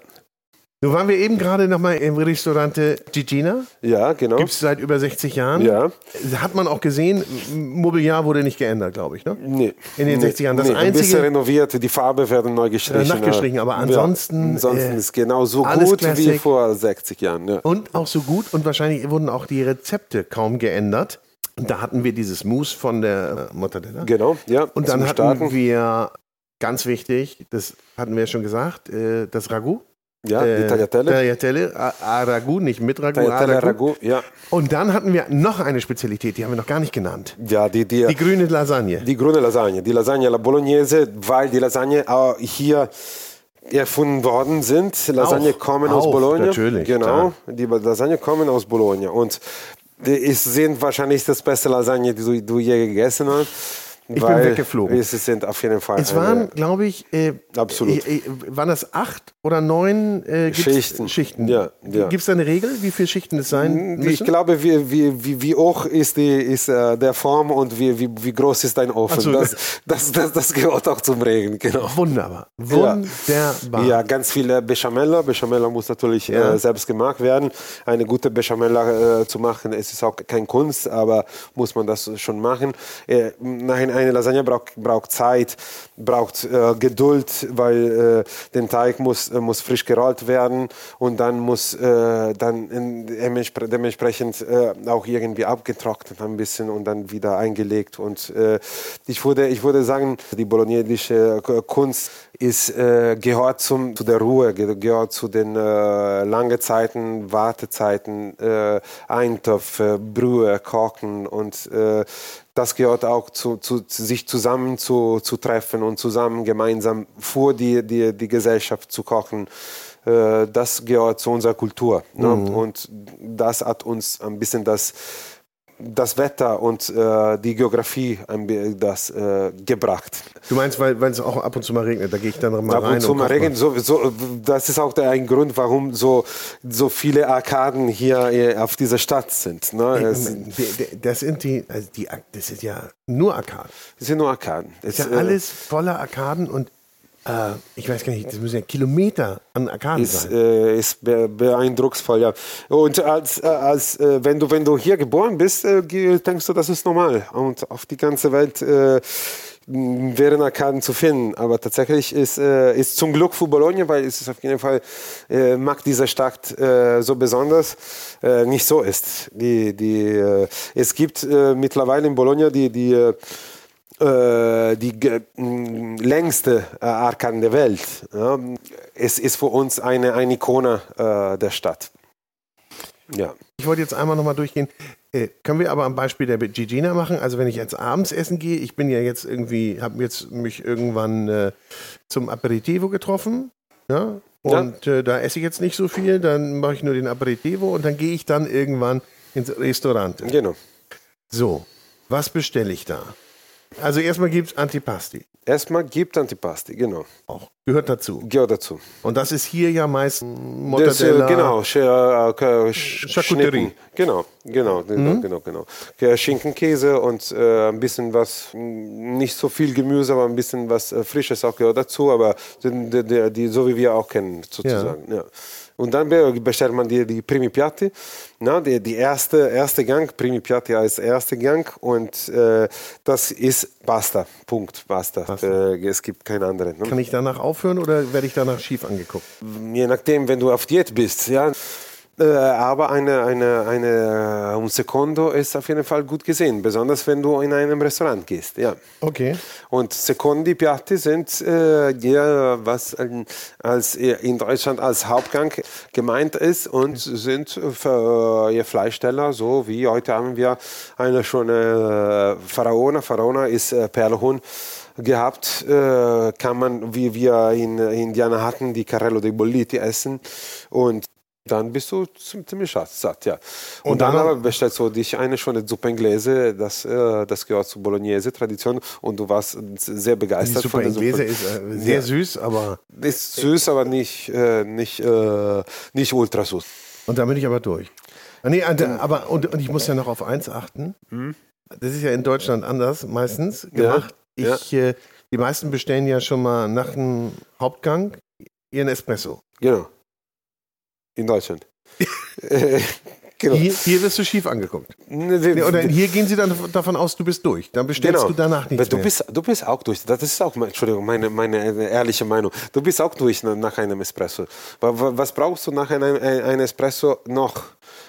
A: nun waren wir eben gerade nochmal im Restaurante Gigina.
B: ja, genau.
A: Gibt es seit über 60 Jahren.
B: Ja.
A: Hat man auch gesehen, Mobiliar wurde nicht geändert, glaube ich. Ne?
B: Nee.
A: In den
B: nee.
A: 60 Jahren. Das
B: nee, ein bisschen
A: einzige-
B: renoviert, die Farbe werden neu gestrichen.
A: Äh, nachgestrichen, aber ansonsten,
B: Ja, ansonsten
A: äh,
B: ist genau so gut wie
A: Classic.
B: vor 60 Jahren. Ja.
A: Und auch so gut und wahrscheinlich wurden auch die Rezepte kaum geändert. Und da hatten wir dieses Mousse von der äh, Mortadella.
B: Genau, ja.
A: Und dann hatten
B: Starten.
A: wir, ganz wichtig, das hatten wir schon gesagt, äh, das Ragout.
B: ja, die
A: Äh,
B: Tagliatelle.
A: Tagliatelle, a, a Ragout, nicht mit Ragout,
B: Tagliatelle
A: a Ragout.
B: Ragout, ja.
A: Und dann hatten wir noch eine Spezialität, die haben wir noch gar nicht genannt.
B: Ja, die, die,
A: Die grüne Lasagne.
B: Die grüne Lasagne, die Lasagne alla Bolognese, weil die Lasagne auch hier erfunden worden sind. Lasagne
A: Auch,
B: kommen aus
A: auch,
B: Bologna.
A: natürlich,
B: Genau,
A: klar.
B: die Lasagne kommen aus Bologna. Und die sind wahrscheinlich das beste Lasagne, die du, du je gegessen hast.
A: Bin
B: weil
A: weggeflogen.
B: Es sind auf jeden Fall
A: Es waren, glaube ich, äh,
B: Absolut.
A: Äh, äh, waren das acht oder neun äh,
B: Schichten.
A: Schichten.
B: Ja, ja.
A: Gibt es da eine Regel, wie viele Schichten es sein müssen?
B: Ich glaube, wie, wie, wie, wie hoch ist, die, ist äh, der Form und wie, wie, wie groß ist dein Ofen.
A: So.
B: das, das, das, das gehört auch zum Regen, genau.
A: Wunderbar. Wunderbar.
B: Ja, ganz viele Bechamel. Bechamel muss natürlich
A: Ja.
B: äh, selbst gemacht werden. Eine gute Bechamel äh, zu machen, es ist auch kein Kunst, aber muss man das schon machen. Äh, nein, eine Lasagne braucht, braucht Zeit, braucht äh, Geduld, weil äh, der Teig muss, äh, muss frisch gerollt werden und dann muss äh, dann in, dementsprechend äh, auch irgendwie abgetrocknet ein bisschen und dann wieder eingelegt. Und äh, ich, würde, ich würde sagen, die bolognesische K- Kunst ist, äh, gehört zum, zu der Ruhe, ge- gehört zu den äh, langen Zeiten, Wartezeiten, äh, Eintöpfe, Brühe, Kochen und äh, das gehört auch zu, zu, zu sich zusammen zu, zu treffen und zusammen gemeinsam vor die, die, die Gesellschaft zu kochen. Äh, das gehört zu unserer Kultur. Ne? Und das hat uns ein bisschen das, das Wetter und äh, die Geografie das äh, gebracht.
A: Du meinst, weil es auch ab und zu mal regnet, da gehe ich dann mal
B: Ab
A: rein.
B: und zu mal Regen, so, so, das ist auch der ein Grund, warum so, so viele Arkaden hier äh, auf dieser Stadt sind. Ne?
A: Das sind die, also die, das ist ja nur Arkaden.
B: sind nur Arkaden. Es,
A: Das ist ja
B: äh,
A: alles voller Arkaden und äh, ich weiß gar nicht, das müssen ja Kilometer an Arkaden
B: ist,
A: sein.
B: äh, ist be beeindrucksvoll, ja. Und als, äh, als äh, wenn du wenn du hier geboren bist, äh, denkst du, das ist normal. Und auf die ganze Welt äh, wären Arkaden zu finden. Aber tatsächlich ist, ist zum Glück für Bologna, weil es ist auf jeden Fall macht diese Stadt so besonders, nicht so ist. Die, die, es gibt mittlerweile in Bologna die, die äh, die ge- m, längste äh, Arkaden der Welt. Ja. Es ist für uns eine, eine Ikone äh, der Stadt. Ja.
A: Ich wollte jetzt einmal nochmal durchgehen. Äh, können wir aber am Beispiel der Gigina machen? Also wenn ich jetzt abends essen gehe, ich bin ja jetzt irgendwie, habe jetzt mich irgendwann äh, zum Aperitivo getroffen. Ja? Und Äh, da esse ich jetzt nicht so viel, dann mache ich nur den Aperitivo und dann gehe ich dann irgendwann ins Restaurant.
B: Genau.
A: So, was bestelle ich da? Also erstmal gibt es Antipasti.
B: Erstmal gibt Antipasti, genau.
A: Auch. Gehört dazu.
B: Gehört dazu.
A: Und das ist hier ja meist
B: Das, äh,
A: Mortadella.
B: genau, Sch- äh, Sch-
A: Charcuterie.
B: Schnitten. Genau, genau, genau, genau, genau. Schinken, Käse und äh, ein bisschen was, m, nicht so viel Gemüse, aber ein bisschen was äh, Frisches auch gehört dazu, aber die, die, die, so wie wir auch kennen, sozusagen. Ja. Und dann be- bestellt man die, die Primi Piatti, na, die, die erste, erste Gang, Primi Piatti als erster Gang und äh, das ist Basta, Punkt, Basta. Äh, es gibt keine andere. Ne?
A: Kann ich danach aufhören oder werde ich danach schief angeguckt?
B: je nachdem, wenn du auf Diät bist, ja. Äh, aber eine, eine, eine un Secondo ist auf jeden Fall gut gesehen, besonders wenn du in einem Restaurant gehst, ja.
A: Okay.
B: Und Secondi Piatti sind äh, ja, was ähm, als in Deutschland als Hauptgang gemeint ist und sind für ihr Fleischsteller, so wie heute haben wir eine schöne äh, Pharaona. Pharaona ist äh, Perlhuhn gehabt, äh, kann man, wie wir in Indiana hatten, die Carrello dei Bolliti essen und Dann bist du ziemlich satt, satt ja. Und,
A: Und
B: dann,
A: dann-
B: aber bestellst du dich eine schöne Suppe Inglese, das, äh, das gehört zur Bolognese-Tradition und du warst sehr begeistert von der
A: Inglese
B: Suppe.
A: ist äh, sehr
B: Ja.
A: süß, aber.
B: Ist süß, aber nicht, äh, nicht, äh, nicht ultra süß.
A: Und da bin ich aber durch. Ah, Nee, und, aber und, und ich muss ja noch auf eins achten. Das ist ja in Deutschland anders meistens gemacht.
B: ja.
A: Ich, äh, die meisten bestellen ja schon mal nach dem Hauptgang ihren Espresso.
B: Genau. In Deutschland. Äh, genau.
A: Hier, hier wirst du schief angeguckt. Nee, oder hier gehen sie dann davon aus, du bist durch. Dann bestellst du danach nichts
B: du
A: mehr.
B: bist, du bist auch durch. Das ist auch, Entschuldigung, meine, meine ehrliche Meinung. Du bist auch durch na- nach einem Espresso. Wa- wa- Was brauchst du nach einem, ein- einem Espresso noch?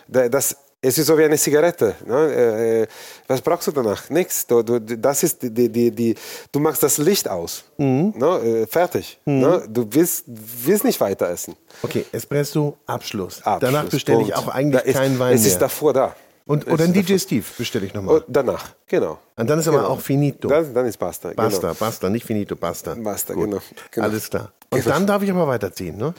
B: Da- Das, es ist so wie eine Zigarette. Ne? Äh, Was brauchst du danach? Nichts. Du, du, das ist die, die, die, du machst das Licht aus.
A: Mhm.
B: Ne? Äh, Fertig. Ne? Du willst, willst nicht weiter essen.
A: Okay, Espresso, Abschluss.
B: Abschluss,
A: danach bestelle ich auch eigentlich
B: Da ist,
A: keinen Wein
B: Es
A: mehr.
B: ist davor da.
A: Und, oder ein DJ Steve bestelle ich nochmal.
B: Und danach, genau.
A: Und dann ist aber
B: Genau.
A: auch finito.
B: Dann, dann ist basta.
A: Basta,
B: Genau.
A: basta, nicht finito, basta.
B: Basta, genau, genau.
A: Alles klar. Und dann darf ich aber weiterziehen, ne?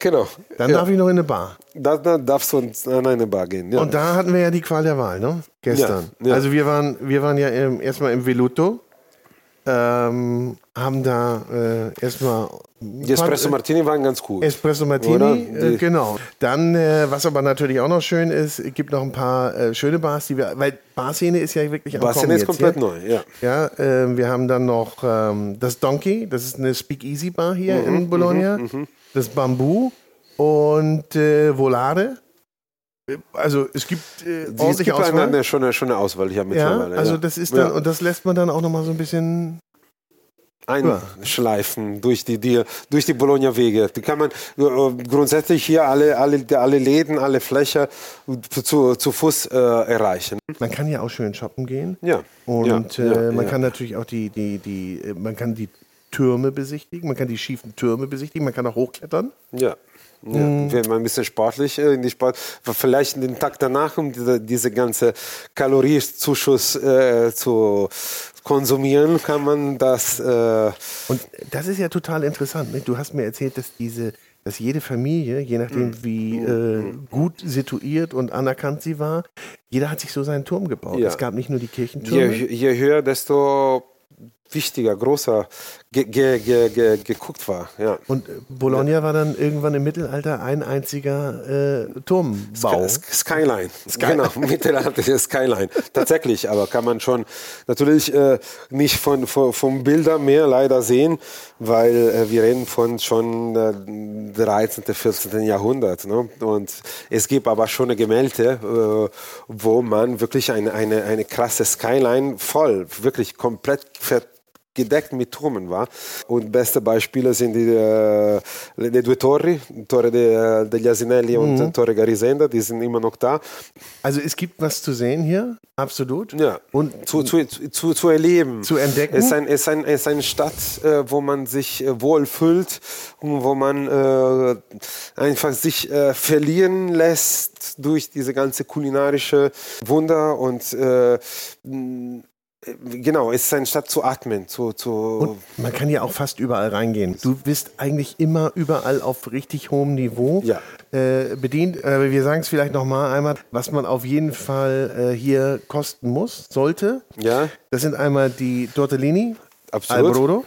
B: genau.
A: Dann
B: ja.
A: darf ich noch in eine Bar.
B: Da, da darfst du an eine Bar gehen. Ja.
A: Und da hatten wir ja die Qual der Wahl, ne? Gestern.
B: Ja.
A: Also wir waren, wir waren ja erstmal im Veluto, ähm, haben da äh, erstmal
B: die Espresso Martini waren ganz cool.
A: Espresso Martini, äh, genau. Dann, äh, was aber natürlich auch noch schön ist, es gibt noch ein paar äh, schöne Bars, die wir, weil Barszene ist ja wirklich am
B: Barszene ist
A: jetzt,
B: komplett
A: ja?
B: neu, ja.
A: Ja, ähm, wir haben dann noch ähm, das Donkey, das ist eine Speakeasy Bar hier
B: Mhm,
A: in Bologna. Das Bambu und äh, Volare. Also es gibt äh,
B: Es
A: ordentliche
B: gibt eine,
A: Auswahl.
B: eine schöne, schöne Auswahl hier
A: ja,
B: mittlerweile.
A: also
B: ja.
A: das ist dann,
B: ja.
A: und das lässt man dann auch nochmal so ein bisschen.
B: einschleifen durch die, die, durch die Bologna-Wege. Die kann man äh, grundsätzlich hier alle, alle, alle Läden, alle Fläche zu, zu Fuß äh, erreichen.
A: Man kann ja auch schön shoppen gehen.
B: Ja.
A: Und
B: ja,
A: äh,
B: ja,
A: man
B: ja.
A: kann natürlich auch die, die, die, äh, man kann die Türme besichtigen, man kann die schiefen Türme besichtigen, man kann auch hochklettern.
B: Ja. Ja,
A: Mhm.
B: wenn man ein bisschen sportlich äh, in die Sport, vielleicht den Tag danach, um diese, diese ganze Kaloriezuschuss äh, zu konsumieren, kann man das. Äh,
A: Und das ist ja total interessant. Ne? Du hast mir erzählt, dass diese, dass jede Familie, je nachdem
B: Mhm.
A: wie äh, gut situiert und anerkannt sie war, jeder hat sich so seinen Turm gebaut.
B: Ja.
A: Es gab nicht nur die
B: je,
A: Kirchentürme.
B: je höher, desto wichtiger, größer ge, ge, ge, ge, geguckt war. Ja.
A: Und äh, Bologna war dann irgendwann im Mittelalter ein einziger äh, Turmbau.
B: Sky- Skyline. Genau, mittelalterliche Skyline. Tatsächlich, aber kann man schon natürlich äh, nicht von, von, vom Bilder mehr leider sehen, weil äh, wir reden von schon äh, 13., 14. Jahrhundert. Ne? Und es gibt aber schon eine Gemälde, äh, wo man wirklich eine, eine, eine krasse Skyline voll, wirklich komplett ver gedeckt mit Turmen war. Und beste Beispiele sind die, äh, die due Torri, Torre de, degli Asinelli und Torre Garisenda, die sind immer noch da.
A: Also es gibt was zu sehen hier, absolut.
B: Ja.
A: Und
B: zu, zu, zu, zu erleben.
A: Zu entdecken?
B: Es ist, ein, es ist, ein, es ist eine Stadt, äh, wo man sich äh, wohlfühlt und wo man äh, einfach sich äh, verlieren lässt durch diese ganze kulinarische Wunder und äh, genau, es ist eine Stadt zu atmen, zu, zu
A: Und man kann ja auch fast überall reingehen. Du bist eigentlich immer überall auf richtig hohem Niveau
B: Ja.
A: äh, bedient. Äh, wir sagen es vielleicht nochmal einmal, was man auf jeden Fall äh, hier kosten muss, sollte.
B: ja,
A: Das sind einmal die Tortellini,
B: absolut.
A: al brodo,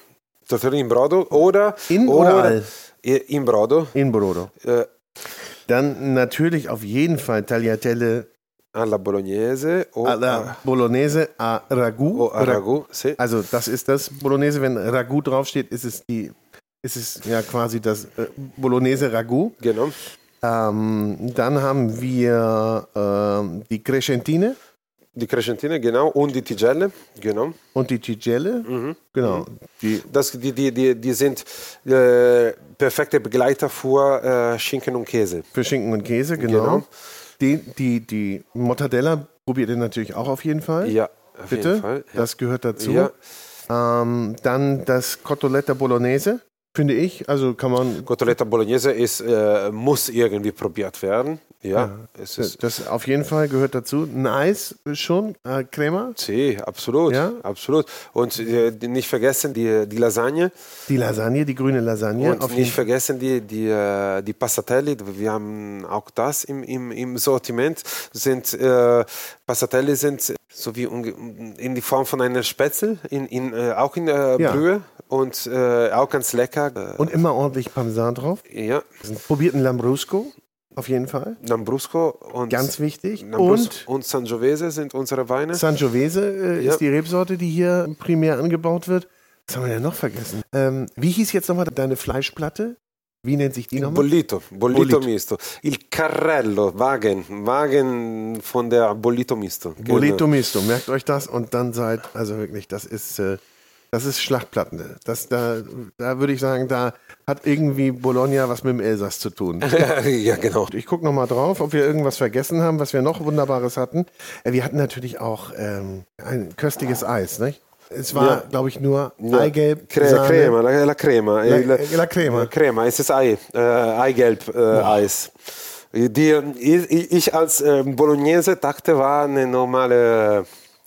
B: Tortellini in Brodo oder
A: In oder al?
B: In Brodo.
A: in brodo.
B: Äh,
A: Dann natürlich auf jeden Fall Tagliatelle
B: alla Bolognese o
A: alla Bolognese a Ragu.
B: o a Ragu. Sì.
A: Also das ist das Bolognese. Wenn Ragu draufsteht, ist es die, ist es ja quasi das äh, Bolognese Ragu.
B: Genau.
A: Ähm, dann haben wir ähm, die Crescentine
B: Die Crescentine, genau. Und die Tigelle, genau.
A: und die Tigelle.
B: Mhm.
A: Genau. Die,
B: Das, die, die, die, die sind äh, perfekte Begleiter für äh, Schinken und Käse.
A: für Schinken und Käse, genau.
B: Genau.
A: Die, die, die Mortadella probiert ihr natürlich auch auf jeden Fall.
B: Ja, auf
A: Bitte.
B: jeden Fall. Ja.
A: Das gehört dazu.
B: Ja.
A: Ähm, dann das Cotoletta Bolognese. Finde ich. Also kann man.
B: Cotoletta Bolognese ist, äh, muss irgendwie probiert werden. Ja, es ist.
A: Das auf jeden Fall gehört dazu. Ein Eis schon, äh, Crema.
B: Sí, absolut,
A: Ja?
B: absolut. Und äh, nicht vergessen die, die Lasagne
A: Die Lasagne, die grüne Lasagne.
B: und nicht vergessen die, die, äh, die Passatelli. Wir haben auch das im, im, im Sortiment. Sind, äh, Passatelli sind so wie in die Form von einer Spätzle, in, in, äh, auch in der
A: Ja.
B: Brühe und äh, auch ganz lecker. Äh,
A: Und immer ordentlich Parmesan drauf.
B: ja,
A: Probierten Lambrusco, auf jeden Fall.
B: Lambrusco und
A: Ganz wichtig. Und
B: und Sangiovese sind unsere Weine.
A: Sangiovese äh,
B: Ja.
A: ist die Rebsorte, die hier primär angebaut wird. Was haben wir denn noch vergessen? Ähm, wie hieß jetzt nochmal deine Fleischplatte? Wie nennt sich die nochmal?
B: Bollito, bollito,
A: Bollito.
B: misto. Il carrello, Wagen, Wagen von der Bollito misto.
A: Boleto Misto, merkt euch das und dann seid, also wirklich, das ist, äh, das ist Schlachtplatte. Das, da, da würde ich sagen, da hat irgendwie Bologna was mit dem Elsass zu tun.
B: Ja, genau.
A: Ich gucke nochmal drauf, ob wir irgendwas vergessen haben, was wir noch Wunderbares hatten. Äh, Wir hatten natürlich auch ähm, ein köstliches Eis, nicht? Es war,
B: Ja.
A: glaube ich, nur
B: Ja.
A: Eigelb,
B: Cre
A: Sahne.
B: Crema, la, la crema.
A: La- la crema.
B: Crema, es ist Ei, äh, Eigelb äh, Eis. Die, ich, als äh, Bolognese dachte, war eine normale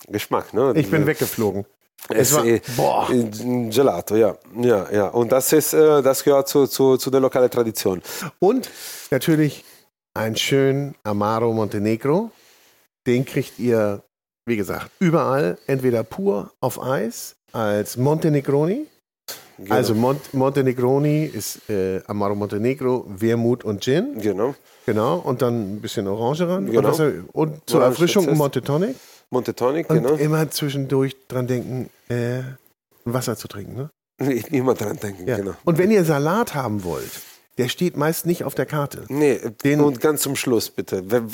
B: Geschmack. Ne?
A: Ich bin weggeflogen.
B: Es
A: Es war,
B: war,
A: boah.
B: Gelato, ja. ja, ja. Und das, ist, äh, das gehört zu, zu, zu der lokalen Tradition.
A: Und natürlich ein schön Amaro Montenegro. Den kriegt ihr, wie gesagt, überall, entweder pur auf Eis als Montenegroni.
B: Genau.
A: Also Mont Montenegroni ist äh, Amaro Montenegro, Wermut und Gin.
B: Genau.
A: Genau. Und dann ein bisschen Orange ran.
B: Genau.
A: Und, und zur Erfrischung ein. Monte Tonic.
B: Monte Tonic,
A: Und
B: genau.
A: immer zwischendurch dran denken, äh, Wasser zu trinken. Ne?
B: Immer dran denken,
A: Ja.
B: genau.
A: Und wenn ihr Salat haben wollt, der steht meist nicht auf der Karte.
B: Nee,
A: Den-
B: und ganz zum Schluss bitte. Wenn,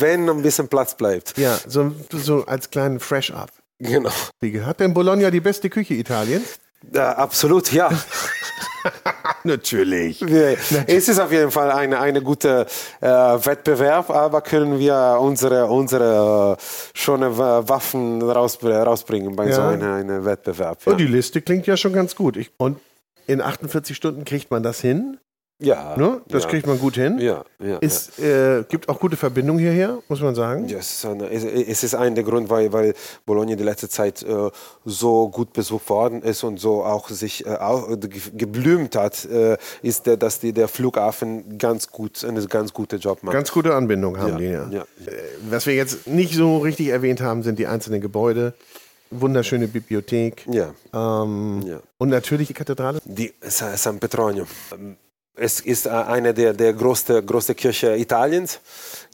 B: wenn ein bisschen Platz bleibt.
A: Ja, so, so als kleinen Fresh-Up.
B: Genau.
A: Wie Hat denn Bologna die beste Küche Italiens?
B: Ja, absolut, ja.
A: Natürlich.
B: Es ist auf jeden Fall eine, eine gute äh, Wettbewerb, aber können wir unsere, unsere äh, schöne Wa- Waffen raus, rausbringen bei
A: Ja.
B: so einem eine Wettbewerb. Ja.
A: Und die Liste klingt ja schon ganz gut. Ich, und in 48 Stunden kriegt man das hin.
B: Ja,
A: Ne? Das
B: ja.
A: kriegt man gut hin.
B: Ja, ja.
A: Es äh, gibt auch gute Verbindungen hierher, muss man sagen.
B: Ja, es, ist eine, es, ist ein der Grund, weil, weil Bologna die letzte Zeit äh, so gut besucht worden ist und so auch sich äh, auch, äh, ge- geblümt hat, äh, ist, der, dass die, der Flughafen ganz gut, einen ganz guten Job macht.
A: Ganz gute Anbindung haben
B: Ja,
A: die ja.
B: ja.
A: Äh, Was wir jetzt nicht so richtig erwähnt haben, sind die einzelnen Gebäude. Wunderschöne Bibliothek.
B: ja,
A: Ähm,
B: ja.
A: Und natürlich die Kathedrale.
B: Die Sa- San Petronio. Es ist äh, eine der, der größten größte Kirche Italiens.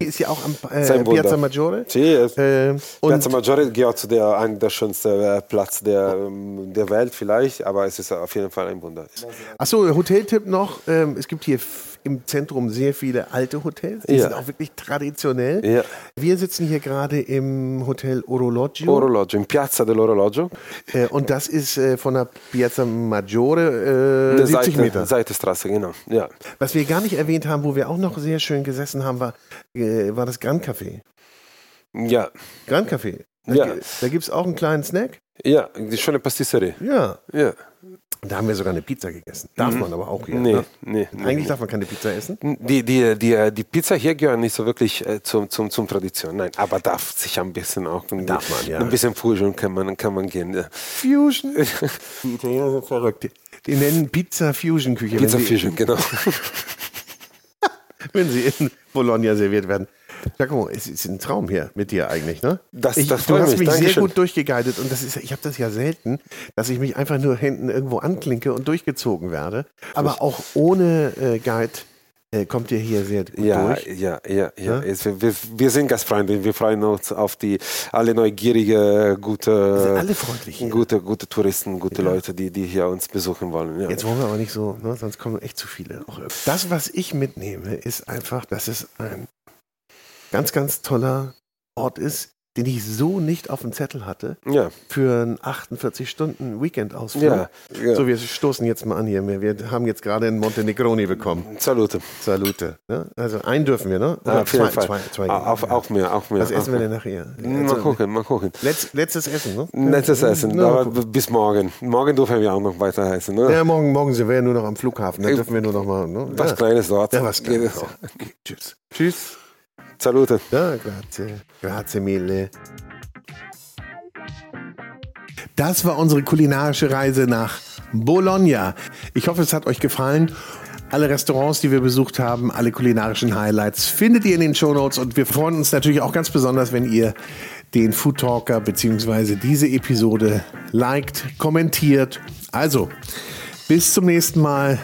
A: Die ist ja auch am äh. Piazza Maggiore.
B: Sì, es-
A: Äh, und
B: Piazza Maggiore gehört zu der, einem der schönsten äh, Platz der, ähm, der Welt vielleicht, aber es ist auf jeden Fall ein Wunder.
A: Achso, Hoteltipp noch. Ähm, es gibt hier im Zentrum sehr viele alte Hotels. Die
B: Ja.
A: sind auch wirklich traditionell.
B: Ja.
A: Wir sitzen hier gerade im Hotel Orologio.
B: Orologio, in Piazza dell'Orologio.
A: äh, und das ist äh, von der Piazza Maggiore äh, 70
B: Seite,
A: Meter.
B: Seitestraße, genau. Ja.
A: Was wir gar nicht erwähnt haben, wo wir auch noch sehr schön gesessen haben, war, äh, war das Grand Café.
B: Ja,
A: Grand Café. Da,
B: Ja.
A: da gibt es auch einen kleinen Snack.
B: ja, die schöne Pastisserie.
A: Ja.
B: Ja.
A: Da haben wir sogar eine Pizza gegessen. Darf man aber auch hier.
B: Mhm. Nee,
A: ne?
B: nee,
A: Eigentlich
B: nee.
A: darf man keine Pizza essen.
B: Die, die, die, die Pizza hier gehört nicht so wirklich äh, zum, zum, zum Tradition. Nein, aber darf sich ein bisschen auch.
A: Darf man, ja.
B: Ein bisschen Fusion kann man, kann man gehen. Ja.
A: Fusion. Die Italiener sind verrückt. Die, nennen Pizza Fusion Küche.
B: Pizza Fusion, genau.
A: wenn sie in Bologna serviert werden. Giacomo, es ist ein Traum hier mit dir eigentlich, ne?
B: Das-
A: ich,
B: das
A: du hast
B: mich,
A: mich sehr gut durchgeguidet und das ist, ich habe das ja selten, dass ich mich einfach nur hinten irgendwo anklinke und durchgezogen werde. Aber auch ohne äh, Guide äh, kommt ihr hier sehr gut
B: Ja,
A: durch.
B: ja, ja, ja.
A: Ja?
B: Wir, wir sind Gastfreunde. Wir freuen uns auf die alle neugierige, gute,
A: alle freundlich hier.
B: gute, gute Touristen, gute Leute, die, die hier uns besuchen wollen. Ja.
A: Jetzt wollen wir aber nicht so, ne? sonst kommen echt zu viele. Das, was ich mitnehme, ist einfach, dass es ein ganz, ganz toller Ort ist, den ich so nicht auf dem Zettel hatte,
B: Ja.
A: für einen 48 Stunden Weekend-Ausflug.
B: Ja, ja.
A: So, wir stoßen jetzt mal an hier. Wir, haben jetzt gerade einen Montenegroni bekommen.
B: Salute.
A: Salute. Ne? Also einen dürfen wir, ne?
B: Ah, auf jeden
A: zwei,
B: Fall.
A: Zwei, zwei,
B: auf, auch mehr, auch mehr.
A: Was essen wir denn nachher?
B: Mal
A: Also,
B: gucken, mal gucken.
A: Letz, letztes Essen, ne?
B: Nettes Essen,
A: Na,
B: aber bis morgen. Morgen dürfen wir auch noch weiter essen. Ne?
A: Ja, morgen, morgen sind wir ja nur noch am Flughafen. Da dürfen wir nur noch mal. Ne?
B: Was
A: ja.
B: Kleines dort.
A: Ja, was Kleines.
B: Geht-
A: Okay, tschüss. Tschüss.
B: Salute.
A: Ja, grazie. Grazie mille. Das war unsere kulinarische Reise nach Bologna. Ich hoffe, es hat euch gefallen. Alle Restaurants, die wir besucht haben, alle kulinarischen Highlights findet ihr in den Shownotes und wir freuen uns natürlich auch ganz besonders, wenn ihr den Food Talker bzw. diese Episode liked, kommentiert. Also, bis zum nächsten Mal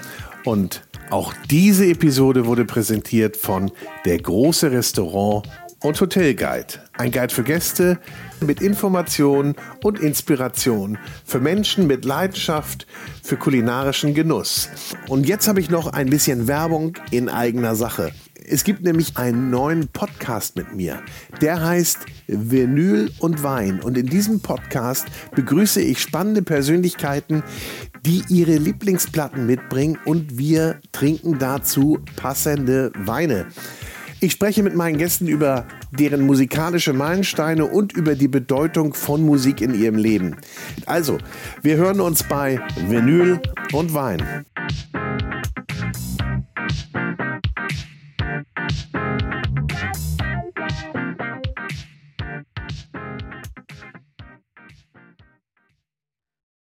A: und auch diese Episode wurde präsentiert von der große Restaurant und Hotelguide. Ein Guide für Gäste mit Informationen und Inspiration für Menschen mit Leidenschaft für kulinarischen Genuss. Und jetzt habe ich noch ein bisschen Werbung in eigener Sache. Es gibt nämlich einen neuen Podcast mit mir. Der heißt Vinyl und Wein. Und in diesem Podcast begrüße ich spannende Persönlichkeiten, die ihre Lieblingsplatten mitbringen und wir trinken dazu passende Weine. Ich spreche mit meinen Gästen über deren musikalische Meilensteine und über die Bedeutung von Musik in ihrem Leben. Also, wir hören uns bei Vinyl und Wein.